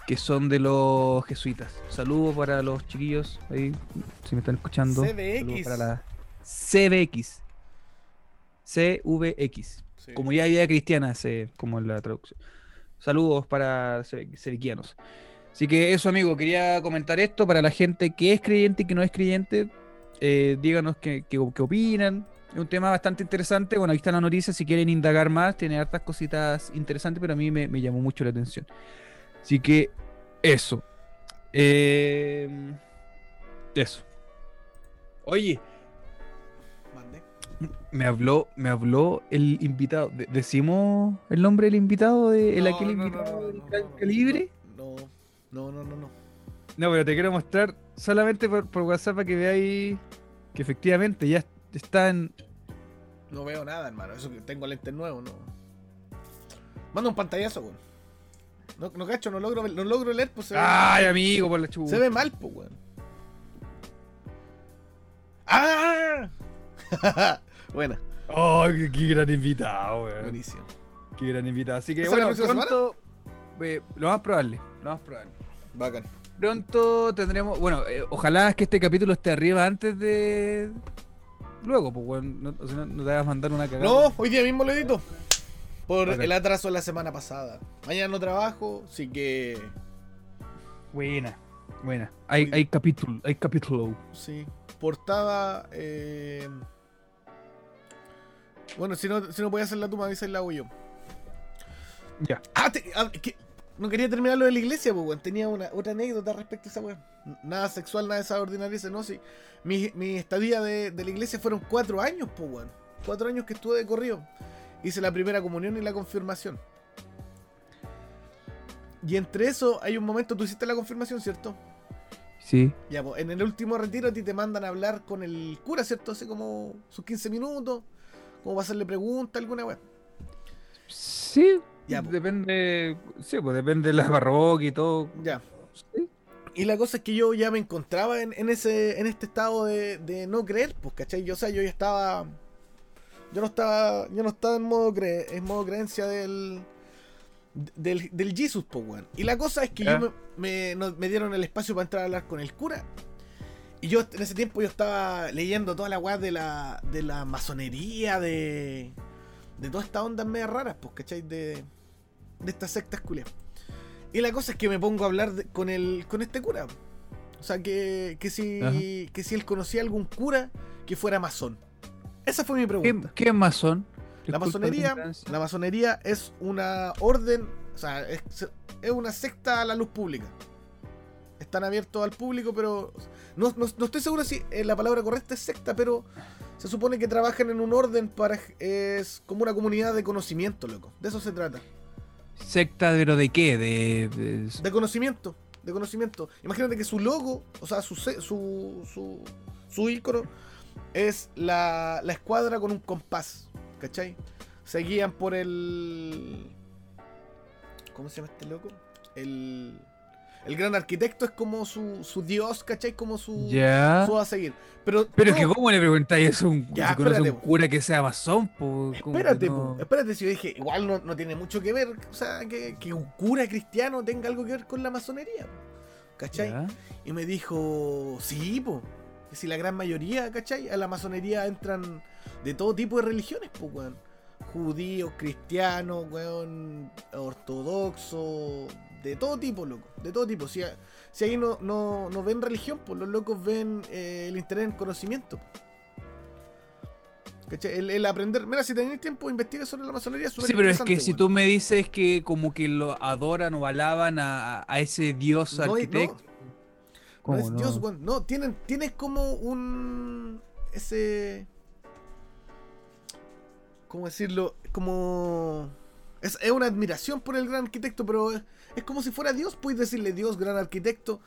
que son de los jesuitas. Saludos para los chiquillos ahí, si me están escuchando. CBX. Para la CBX. CVX. Sí. Comunidad de Vida Cristiana, se- como en la traducción. Saludos para ceviquianos. Así que eso, amigo, quería comentar esto para la gente que es creyente y que no es creyente. Eh, díganos qué, qué- qué opinan. Es un tema bastante interesante. Bueno, ahí está la noticia. Si quieren indagar más, tiene hartas cositas interesantes, pero a mí me, me llamó mucho la atención. Así que eso. Eh, eso. Oye, Mande. me habló, me habló el invitado. De- ¿Decimos el nombre del invitado de el No, aquel no, invitado no, del Gran calibre? No, no, no, no, no. No, pero te quiero mostrar solamente por, por WhatsApp para que veáis que efectivamente ya está en. No veo nada, hermano. Eso que tengo lentes nuevos, no. Manda un pantallazo, weón. No, no cacho, no logro, no logro leer, pues se ve, ¡Ay, amigo! Por la se ve mal, pues, weón. ¡Ah! Buena, ¡Ay, qué, qué gran invitado, weón! buenísimo. Qué gran invitado. Así que ¿Esa bueno, pronto. eh, lo más probable. Lo más probable. Bacán. Pronto tendremos. Bueno, eh, ojalá que este capítulo esté arriba antes de. Luego, pues, weón. No, o sea, no, no te vas a mandar una cagada. No, hoy día mismo lo edito. Por el atraso de la semana pasada. Mañana no trabajo, así que. Buena, buena. Hay, hay capítulo, hay capítulo. Sí. Portada. Eh... Bueno, si no, si no puedes hacerla tú, me avisas la hago yo. Ya. Ah, te- ah, que- no quería terminar lo de la iglesia, pues, weón. Tenía una, otra anécdota respecto a esa weón. Nada sexual, nada de esa ordinaria, no, sí. Mi, mi estadía de, de la iglesia fueron cuatro años, pues, weón. Cuatro años que estuve de corrido. Hice la primera comunión y la confirmación. Y entre eso hay un momento, tú hiciste la confirmación, ¿cierto? Sí. Ya, pues, en el último retiro a ti te mandan a hablar con el cura, ¿cierto? Hace como sus 15 minutos, como para hacerle preguntas, alguna weá. Sí. Ya, po. depende. Sí, pues depende de la parroquia y todo. Ya. Sí. Y la cosa es que yo ya me encontraba en, en ese, en este estado de, de no creer, pues, ¿cachai? Yo, o sea, yo ya estaba. Yo no estaba. Yo no estaba en modo cre- en modo creencia del. Del, del Jesus, pues, weón. Y la cosa es que yo me, me- dieron el espacio para entrar a hablar con el cura. Y yo en ese tiempo yo estaba leyendo toda la weá de la, de la masonería, de. De todas estas ondas medio raras, pues, ¿cachai? De. De estas sectas culias. Y la cosa es que me pongo a hablar de- con el con este cura. O sea, que, que, si, Ajá. que si él conocía algún cura que fuera masón. Esa fue mi ¿Qué, pregunta. qué es masón? La masonería, la masonería es una orden, o sea, es, es una secta a la luz pública. Están abiertos al público, pero no, no- no estoy seguro si eh, la palabra correcta es secta, pero se supone que trabajan en un orden para es como una comunidad de conocimiento, loco. De eso se trata. Secta, pero ¿de qué? De, de- De conocimiento, de conocimiento. Imagínate que su logo, o sea, su su su, su ícono es la, la escuadra con un compás, ¿cachai? Se guían por el ¿Cómo se llama este loco? El el gran arquitecto es como su, su dios, ¿cachai? Como su Ya. su a seguir. Pero Pero es que ¿cómo le preguntáis eso a un, Ya, si conoce a espérate, un po. cura que sea masón? Espérate, no- espérate, si yo dije, igual no, no tiene mucho que ver, o sea, que, que un cura cristiano tenga algo que ver con la masonería, ¿cachai? Y me dijo, sí, po. Si la gran mayoría, ¿cachai? A la masonería entran de todo tipo de religiones, pues, weón. Judíos, cristianos, weón, ortodoxos, de todo tipo, loco. De todo tipo. Si, a- si ahí no, no, no ven religión, pues los locos ven eh, el interés en conocimiento. ¿Cachai? El, el aprender. Mira, si tenéis tiempo, investiga sobre la masonería. Sí, pero es que si tú me dices que como que lo adoran o alaban a, a ese dios No, arquitecto. No ¿Cómo es no? No, tienen, tienes como un. Ese. ¿Cómo decirlo? Como. Es, es una admiración por el gran arquitecto, pero es, es como si fuera Dios. Puedes decirle Dios, gran arquitecto.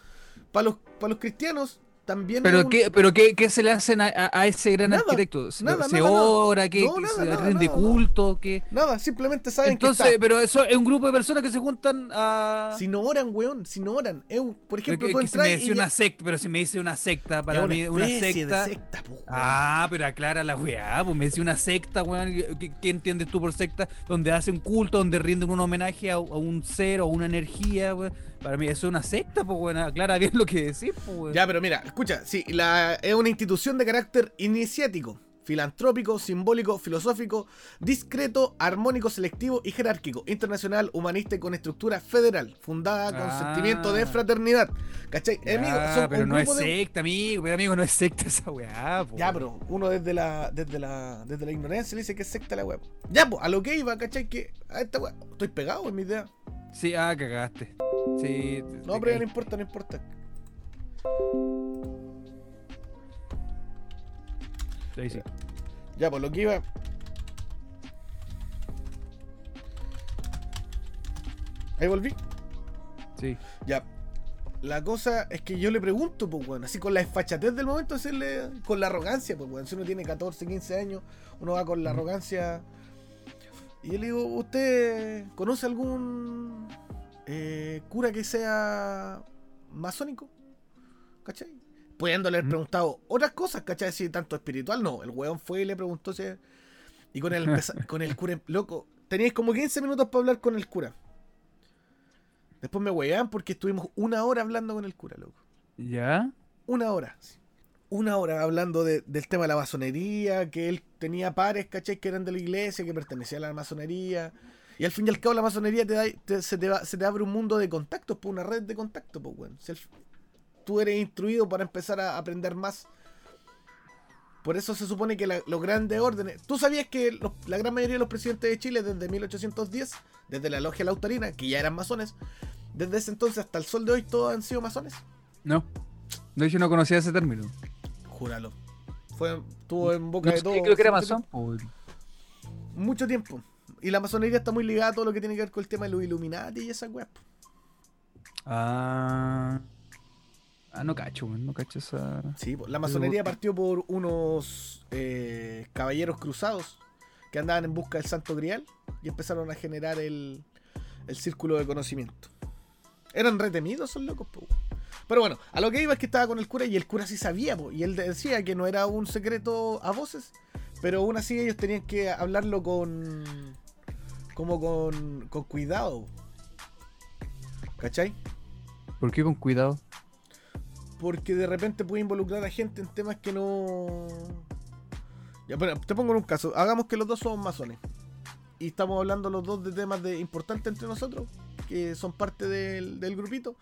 Para los, para los cristianos, también. Pero, un- qué, pero qué, qué se le hacen a, a- ese gran Nada, arquitecto? ¿Se, nada, se nada, ora? ¿Qué, No, qué nada, se rinde culto? ¿Qué? Nada, simplemente saben Entonces, que está. pero eso es un grupo de personas que se juntan a... Si no oran, weón, si no oran. Por Pero ejemplo, que- tú que si me y dice una ya- secta, pero si me dice una secta, para es mí una especie de secta... secta, po, weón. Ah, pero aclara la weá, pues me dice una secta, weón. ¿Qué, qué entiendes tú por secta? Donde hacen culto, donde rinden un homenaje a, a un ser o una energía, weón. Para mí eso es una secta, pues weón. Aclara bien lo que decís, pues weón. Ya, pero mira, escucha, sí, la, es una institución de carácter iniciático, filantrópico, simbólico, filosófico, discreto, armónico, selectivo y jerárquico, internacional, humanista y con estructura federal, fundada con Ah. sentimiento de fraternidad. ¿Cachai? Ya, Amigo, son pero un no es de- secta, amigo. Pero amigo, no es secta esa weá, pues. Ya, pero uno desde la, desde la, desde la ignorancia le dice que es secta la web. Ya, pues, a lo que iba, ¿cachai? Que a esta web, estoy pegado en mi idea. Sí, ah, cagaste. Sí. te- No, pero no importa, no importa. Ahí sí. Ya, pues lo que iba. Ahí volví. Sí. Ya. La cosa es que yo le pregunto, pues, weón, así con la desfachatez del momento, decirle, con la arrogancia, pues, weón. Si uno tiene 14, 15 años, uno va con la arrogancia. Y yo le digo, ¿usted conoce algún eh, cura que sea masónico? ¿Cachai? Pudiéndole haber Ujú. preguntado otras cosas, ¿cachai? Si tanto espiritual, no. El weón fue y le preguntó si. Y con el, con el cura, loco, teníais como 15 minutos para hablar con el cura. Después me wean porque estuvimos una hora hablando con el cura, loco. ¿Ya? Una hora. sí. Una hora hablando de- del tema de la masonería, que él tenía pares, ¿cachai? Que eran de la iglesia, que pertenecían a la masonería. Y al fin y al cabo la masonería te da, te- se, te va- se te abre un mundo de contactos, pues una red de contactos, pues. Si al- tú eres instruido para empezar a aprender más. Por eso se supone que la- los grandes órdenes... ¿Tú sabías que los- la gran mayoría de los presidentes de Chile desde 1810, desde la logia lautarina, que ya eran masones, desde ese entonces hasta el sol de hoy todos han sido masones? No. De hecho, no conocía ese término. Júralo. Fue, estuvo en boca No de todos. creo que era masón. Mucho tiempo. Y la masonería está muy ligada a todo lo que tiene que ver con el tema de los Illuminati y esa web. Ah. Ah, no cacho, weón. No cacho esa. Sí, la masonería partió por unos eh, caballeros cruzados que andaban en busca del Santo Grial y empezaron a generar el, el círculo de conocimiento. Eran retemidos esos locos, po. Pero bueno, a lo que iba es que estaba con el cura y el cura sí sabía, po, y él decía que no era un secreto a voces, pero aún así ellos tenían que hablarlo con. Como con, con cuidado. ¿Cachai? ¿Por qué con cuidado? Porque de repente puede involucrar a gente en temas que no. Ya, bueno, te pongo en un caso. Hagamos que los dos somos masones. Y estamos hablando los dos de temas de importantes entre nosotros, que son parte del, del grupito.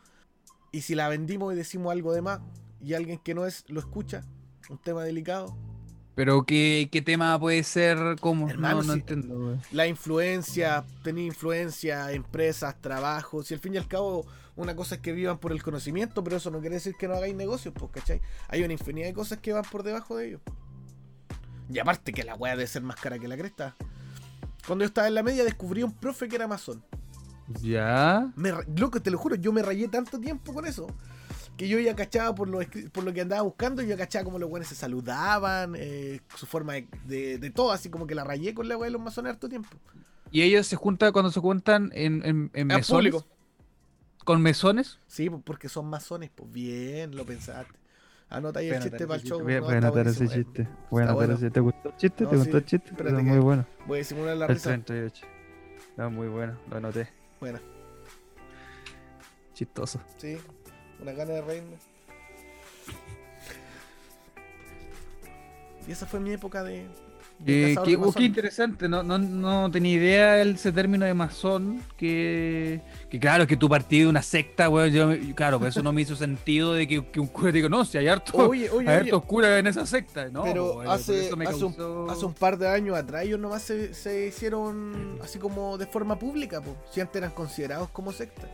Y si la vendimos y decimos algo de más, y alguien que no es lo escucha, un tema delicado, Pero ¿qué, qué tema puede ser? ¿Cómo? Hermano, no, entiendo. La influencia, tener influencia, empresas, trabajos. Y al fin y al cabo, una cosa es que vivan por el conocimiento, pero eso no quiere decir que no hagáis negocios, pues, ¿cachai? Hay una infinidad de cosas que van por debajo de ellos. Y aparte que la weá debe ser más cara que la cresta. Cuando yo estaba en la media descubrí un profe que era masón. Ya. Me, loco, te lo juro, yo me rayé tanto tiempo con eso. Que yo ya cachaba por lo, por lo que andaba buscando, yo ya cachaba como los buenos se saludaban, eh, su forma de, de, de todo, así como que la rayé con la weá de los masones harto tiempo. ¿Y ellos se juntan cuando se juntan en, en, en mesones? público. ¿Con mesones? Sí, pues, porque son masones, pues bien, lo pensaste. Anota ahí el chiste para el show. Voy a- no, anotar ese chiste. Voy a anotar bueno. ese. ¿Te gustó el chiste? No, ¿Te gustó sí, el chiste? espérate Está que- muy bueno. Voy a disimular la El risa. 38. Está muy bueno, lo anoté. Bueno, Chistoso. sí, una gana de reírme. Y esa fue mi época de. de Eh, qué, de oh, qué interesante, no, no, no tenía idea el- ese término de masón, que, que claro, que tu partido es una secta, weón, yo, claro, pues eso no me hizo sentido de que, que un cura diga, no, si hay harto, Oye, oye, hay oye. hartos curas en esa secta, no, Pero weón, por hace, hace, un, causó- hace un par de años atrás ellos nomás se, se hicieron así como de forma pública, po. si antes eran considerados como secta.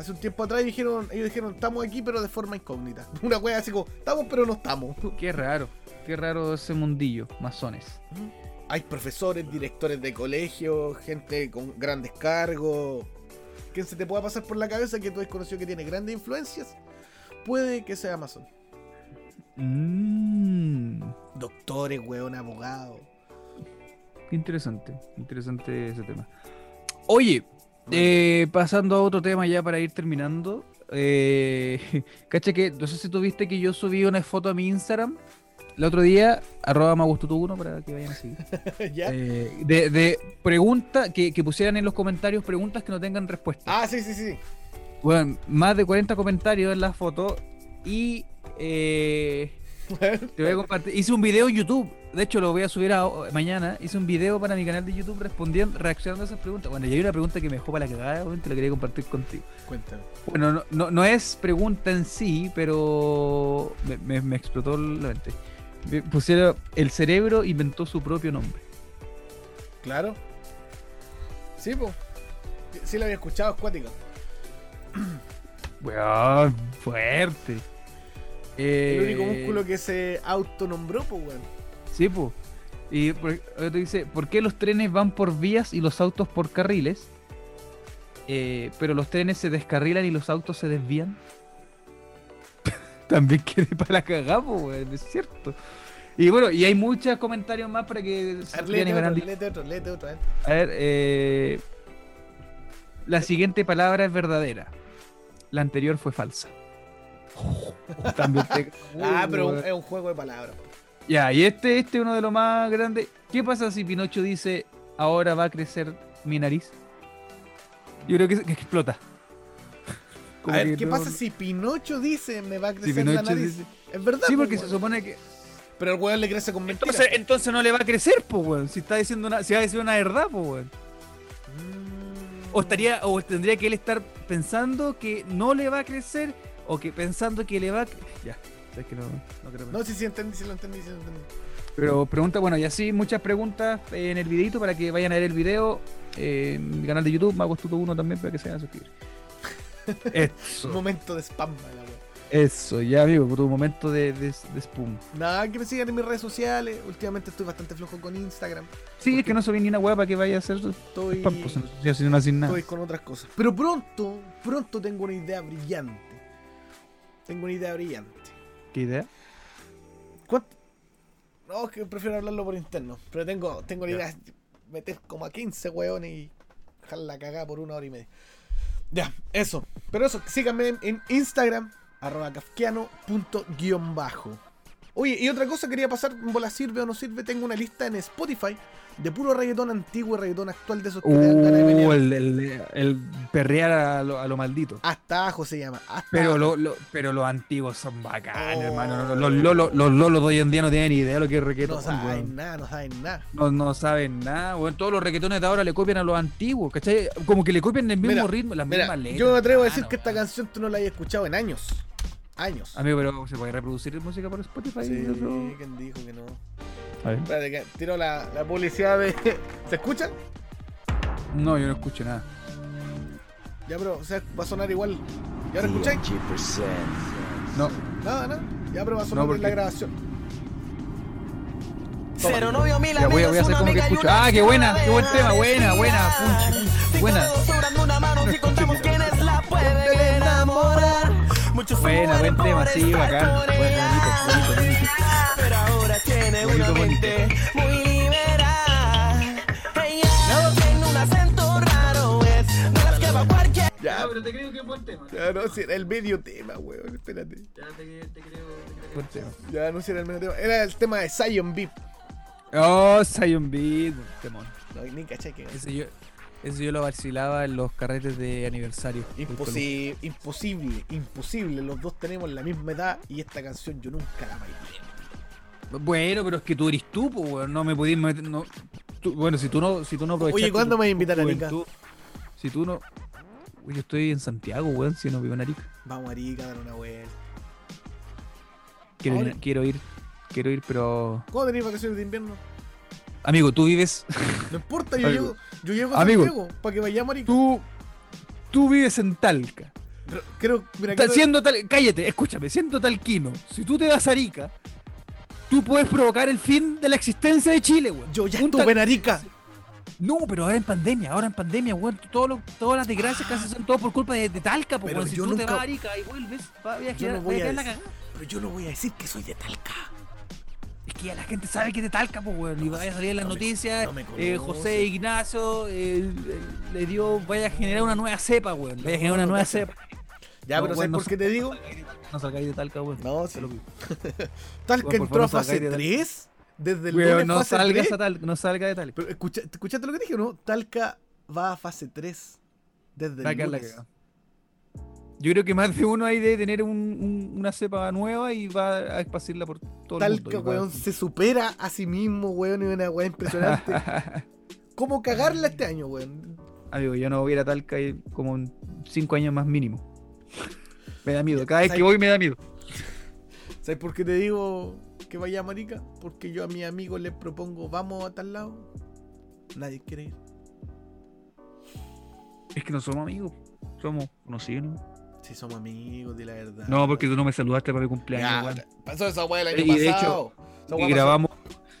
Hace un tiempo atrás dijeron, ellos dijeron, estamos aquí pero de forma incógnita. Una wea así como, estamos pero no estamos. Qué raro, qué raro ese mundillo, masones. Hay profesores, directores de colegio, gente con grandes cargos. ¿Quién se te pueda pasar por la cabeza que tú has conocido que tiene grandes influencias? Puede que sea masón. Mmm, Doctores, weón, abogados. interesante, interesante ese tema. Oye, Eh, pasando a otro tema ya para ir terminando. Eh, cacha que, no sé si tú viste que yo subí una foto a mi Instagram el otro día, arroba magustutu1 para que vayan a seguir. ¿Ya? Eh, de, de pregunta, que, que pusieran en los comentarios preguntas que no tengan respuesta. Ah, sí, sí, sí. Bueno, más de 40 comentarios en la foto y eh, te voy a compartir. Hice un video en YouTube. De hecho, lo voy a subir a, mañana. Hice un video para mi canal de YouTube respondiendo, reaccionando a esas preguntas. Bueno, y hay una pregunta que me dejó para la cagada, obviamente la quería compartir contigo. Cuéntame. Bueno, no, no, no es pregunta en sí, pero me, me- me explotó la mente. Me Pusieron, el cerebro inventó su propio nombre. Claro. Sí, pues. Sí, lo había escuchado, es cuático. Weón, fuerte. El único Eh, músculo que se autonombró, pues, weón. Sí, pues. Y por, dice, ¿por qué los trenes van por vías y los autos por carriles? Eh, pero los trenes se descarrilan y los autos se desvían. También quiere para la cagada, es cierto. Y bueno, y hay muchos comentarios más para que A ver, léete otro, léete otro, léete otro, a ver. A ver, eh, la siguiente palabra es verdadera. La anterior fue falsa. También te- Ah, pero es un juego de palabras. Ya, y este, este es uno de los más grandes. ¿Qué pasa si Pinocho dice ahora va a crecer mi nariz? Yo creo que, que explota. A ver, ¿qué no- pasa si Pinocho dice me va a si crecer la nariz? dice- Es verdad. Sí, po, porque se supone que. Pero el weón le crece con mentiras. Entonces, entonces no le va a crecer, pues, weón. Si está diciendo una, si va a decir una verdad, pues, weón. Mm. O estaría, o tendría que él estar pensando que no le va a crecer, o que pensando que le va a que no, no creo. No, sí, sí, entendí, sí lo entendí, sí lo entendí. Pero pregunta, bueno, y así muchas preguntas eh, en el videito para que vayan a ver el video eh, en mi canal de YouTube, Magostuto 1 también para que se vayan a suscribir. Un Eso, momento de spam, la eso, ya amigo, tu momento de, de, de spum. Nada, que me sigan en mis redes sociales. Últimamente estoy bastante flojo con Instagram. Sí, es que no subí ni una hueá para que vaya a hacer Estoy, spam, pues no nada. estoy con otras cosas. Pero pronto, pronto tengo una idea brillante. Tengo una idea brillante. ¿Qué idea? ¿Cuánto? No, es que prefiero hablarlo por interno. Pero tengo, tengo la idea de meter como a 15 weones y dejar la cagada por una hora y media. Ya, eso. Pero eso, síganme en, en Instagram, arroba kafkiano punto guion bajo. Oye, y otra cosa quería pasar, bola sirve o no sirve, tengo una lista en Spotify de puro reggaetón antiguo y reggaetón actual de esos que te dan ganas de Uh, pelear. el, el, el perrear a lo, a lo maldito. Hasta abajo se llama. Hasta Pero, lo, lo- pero los antiguos son bacanes, Oh. hermano. Los lolos los, lolos de hoy en día no tienen ni idea de lo que es reggaetón. no saben weón. nada, no saben nada. No, no saben nada, weón. Todos los reggaetones de ahora le copian a los antiguos, ¿cachai? Como que le copian el mismo Mira, ritmo, las Mira, mismas letras. yo me atrevo a decir que esta weón. canción tú no la hayas escuchado en años. Años. Amigo, pero ¿se puede reproducir música por Spotify? Sí, ¿quién dijo que no? A ver. Espérate, que tiró la, la publicidad de. ¿Se escucha? No, yo no escucho nada. Ya, pero o sea, va a sonar igual. ¿Y ahora escucháis? No. Nada, nada. Ya, pero va a sonar No, en la porque- grabación. Cero novio, mil Ya voy, a- voy a hacer como que escucho. Ah, qué buena, qué buen tema, buena, buena, punch, buena. Buena, buen tema, sí, bacán. Bueno, bonito, bonito, tiene Bonito, una bonito. mente muy liberal. Ella tiene un acento raro, es de las que va cualquier. Ya, pero te creo que es buen tema. ya no, si era el medio tema, weón. Espérate. Ya te, te creo, buen tema. Ya no si era el medio tema. Era el tema de Zion Beep. Oh, Zion Beat, temón. No, ni caché que. Ese yo, ese yo lo vacilaba en los carretes de aniversario. Imposible, imposible, imposible. Los dos tenemos la misma edad y esta canción yo nunca la bailé. Bueno, pero es que tú eres tú, pues, weón. No me podías meter. No, tú- bueno, si tú no, si tú no Oye, ¿cuándo me vas a invitar a Arica? Si tú no. Uy, yo estoy en Santiago, weón, si no vivo en Arica. Vamos a Arica a dar una vuelta. Quiero, Ahora- ir, quiero ir, quiero ir, pero. ¿Cómo tenéis vacaciones de invierno? Amigo, tú vives. No importa, yo Amigo. llego, yo llego a Amigo. Santiago para que vayamos a Arica. Tú. Tú vives en Talca. Pero creo, mira, Ta- Siendo tal, cállate, escúchame, siendo talquino, si tú te vas a Arica, tú puedes provocar el fin de la existencia de Chile, weón. yo ya estuve en Arica. No, pero ahora en pandemia, ahora en pandemia, weón. Todo lo- todas las desgracias que hacen todo por culpa de, de Talca, weón. Si yo tú te nunca- vas a Arica y vuelves, a viajar, no voy a quedar la cagada. pero yo no voy a decir que soy de Talca. Es que ya la gente sabe que es de Talca, pues, weón. Y vaya a salir en las no noticias. no me eh. José Ignacio eh, le dio, vaya a generar una nueva cepa, weón. Vaya a generar una no nueva cepa. Ya, No, pero weón, ¿sabes por qué te digo? No salgáis de Talca, weón. No, sí. Talca entró a fase salgáis de Talca. 3. Desde el Weón, no salgas 3. a Talca, no salga de Talca. Pero escucha, ¿te ¿escuchaste lo que dije no? Talca va a fase 3. Desde el la lunes. Yo creo que más de uno hay de tener un- un- una cepa nueva y va a esparcirla por todo el mundo. Talca, weón, se supera a sí mismo, weón, y una weá impresionante. ¿Cómo cagarla este año, weón? Amigo, yo no voy a ir a Talca y como en cinco años más mínimo. Me da miedo. Cada vez que voy me da miedo. ¿Sabes por qué te digo que vaya a Marica? Porque yo a mis amigos les propongo, vamos a tal lado. Nadie quiere ir. Es que no somos amigos. Somos conocidos. ¿no? Si somos amigos, di la verdad. No, porque tú no me saludaste para mi cumpleaños. Ya, pasó esa weá el año Y de pasado. Esa weá y grabamos.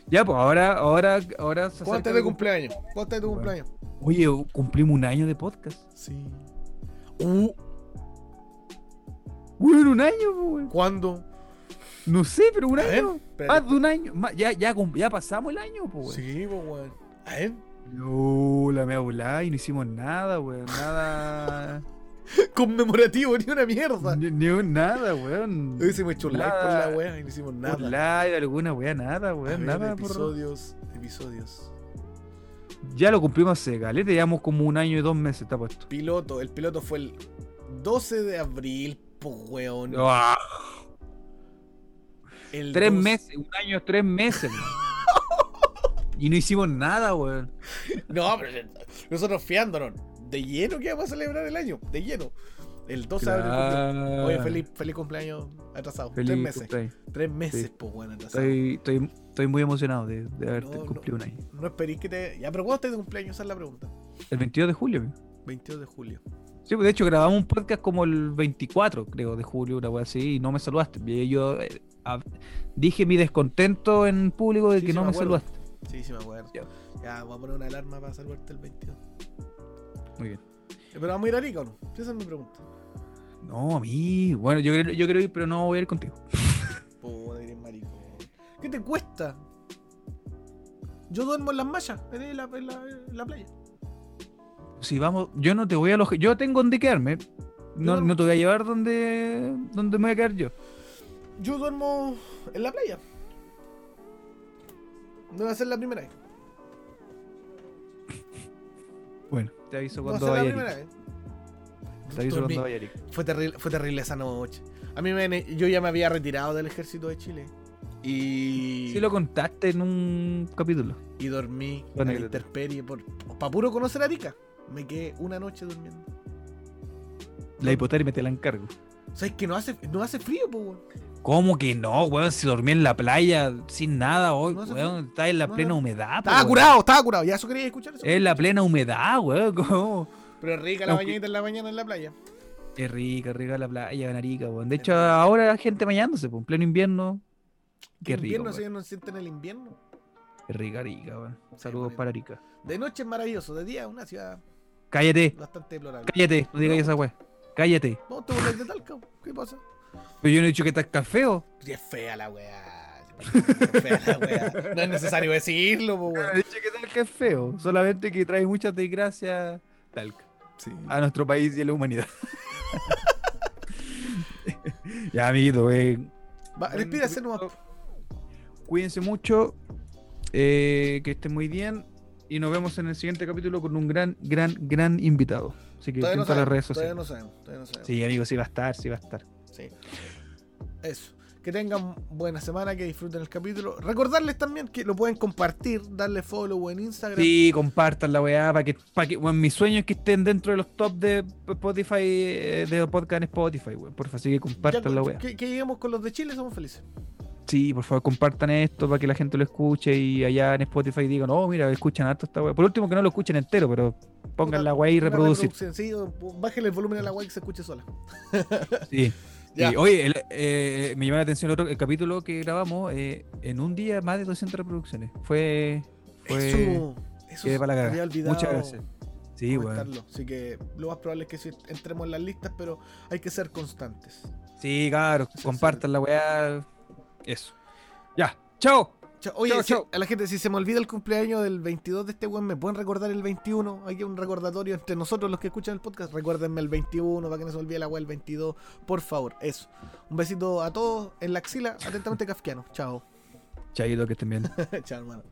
Ya, pues ahora, ahora, ahora. se ¿Cuándo acerca estás mi de cum- cumpleaños? ¿Cuándo estás de tu cumpleaños? Oye, cumplimos un año de podcast. Sí. Uh, Bueno, un año, weón. ¿Cuándo? No sé, pero un ver, año. espérate. Más de un año. Más- ya, ya, ya pasamos el año, pues, weón. Sí, pues, weón. A ver. No, la mea volada y no hicimos nada, weón. Nada. Conmemorativo, ni una mierda. ni, ni un nada, weón. Hicimos hecho like por Nada. la weá y no hicimos Por nada. live, alguna weá, nada, weón. ver, Nada, por... episodios, episodios. Ya lo cumplimos hace caleta, llevamos como un año y dos meses, está puesto. Piloto, el piloto fue el 12 de abril, pues weón. Ah, El tres 12 meses, un año, tres meses, weón. Y no hicimos nada, weón. No, pero nosotros fiándonos. De lleno que vamos a celebrar el año. De lleno. El 12 de abril. cumplimos. Oye, feliz, feliz cumpleaños atrasado. Feliz tres meses. cumpleaños. Tres meses, Sí. pues bueno, atrasado. Estoy, estoy, estoy muy emocionado de, de haberte No, cumplido no. un año. No esperéis que te. Ya, pero ¿cuándo estás de cumpleaños? Esa es la pregunta. El 22 de julio, weón. 22 de julio. Sí, pues de hecho grabamos un podcast como el 24, creo, de julio, una wea así, y no me saludaste. Yo eh, a- dije mi descontento en público de Sí, que sí, no me saludaste. Sí, sí, me acuerdo. Ya. Ya, voy a poner una alarma para saludarte el 22. Muy bien. Eh, ¿Pero vamos a ir a Arica o no? Esa es mi pregunta. No, a mí. Bueno, yo, yo quiero ir, pero no voy a ir contigo. Puta, eres maricón. ¿Qué te cuesta? Yo duermo en las mallas, en la, en la, en la playa. Si vamos, yo no te voy a alojar. Yo tengo donde quedarme. No, no te voy a llevar donde, donde me voy a quedar yo. Yo duermo en la playa. No va a ser la primera vez. Bueno, te aviso No va a cuando ser la vaya. a primera vez. Te aviso Dormí- cuando vaya. a ir. Fue terrible, fue terrible esa noche. A mí me, yo ya me había retirado del ejército de Chile. Y, Sí lo contaste en un capítulo. y dormí Buena en la anécdota. intemperie por, para puro conocer Arica. Me quedé una noche durmiendo. La hipotermia te la encargo. ¿Sabes que no hace, no hace frío, po, weón? ¿Cómo que no, weón? Si dormí en la playa sin nada hoy, No weón. Está en la No, plena no. humedad, po, Estaba weón. curado, estaba curado. Ya eso quería escuchar eso. Es la plena humedad, weón. ¿cómo? Pero es rica la bañadita en la mañana en la playa. Es rica, rica la playa, Ganarica, weón. De hecho, ahora hay gente bañándose, pues, en pleno invierno. Qué En rico, invierno, si ellos no sienten el invierno. Qué rica, rica, weón. Saludos para Arica. De noche es maravilloso, de día es una ciudad Cállate, bastante deplorable. cállate, no digas No. esa weón. Cállate. No, te burlas de Talca. ¿Qué pasa? Pero yo no he dicho que estás feo. Si es fea la weá. Es fea la weá. No es necesario decirlo, po, No he dicho que Talca es feo. Solamente que trae muchas desgracias Talca Sí. a nuestro país y a la humanidad. ya, amiguito, eh, Va, nomás. cuídense mucho. eh, que estén muy bien. Y nos vemos en el siguiente capítulo con un gran, gran, gran invitado. Así que Todavía no las redes sabemos. Todavía sociales. no sabemos. Todavía no sabemos. Sí, amigos, sí va a estar, sí va a estar. Sí. Eso. Que tengan buena semana, que disfruten el capítulo. Recordarles también que lo pueden compartir, darle follow en Instagram. Sí, compartan la weá para que, para que bueno, mi sueño es que estén dentro de los top de Spotify, eh, de podcast en Spotify, weón. Porfa, así que compartan la weá. que, que lleguemos con los de Chile, somos felices. Sí, por favor, compartan esto para que la gente lo escuche y allá en Spotify digan, oh, mira, escuchan harto esta weá. Por último, que no lo escuchen entero, pero pongan la weá y reproducir. Sí, bájale el volumen a la weá que se escuche sola. Sí. Ya. Sí, Oye, el- eh, me llama la atención el, otro, el capítulo que grabamos eh, en un día más de 200 reproducciones. Fue. fue Eso, eso quedé para la Muchas gracias. Sí, comentarlo. Así que lo más probable es que sí entremos en las listas, pero hay que ser constantes. Sí, claro, compartan la weá. Eso. Ya, chao. Chao. Oye, Chao, si- chao. a la gente, si se me olvida el cumpleaños del 22 de este weón, ¿me pueden recordar el 21? Hay un recordatorio entre nosotros los que escuchan el podcast. Recuérdenme el 21 para que no se olvide la weá el 22. Por favor, eso. Un besito a todos en la axila. Atentamente kafkiano. Chao. Chaito, que estén bien. Chao, hermano.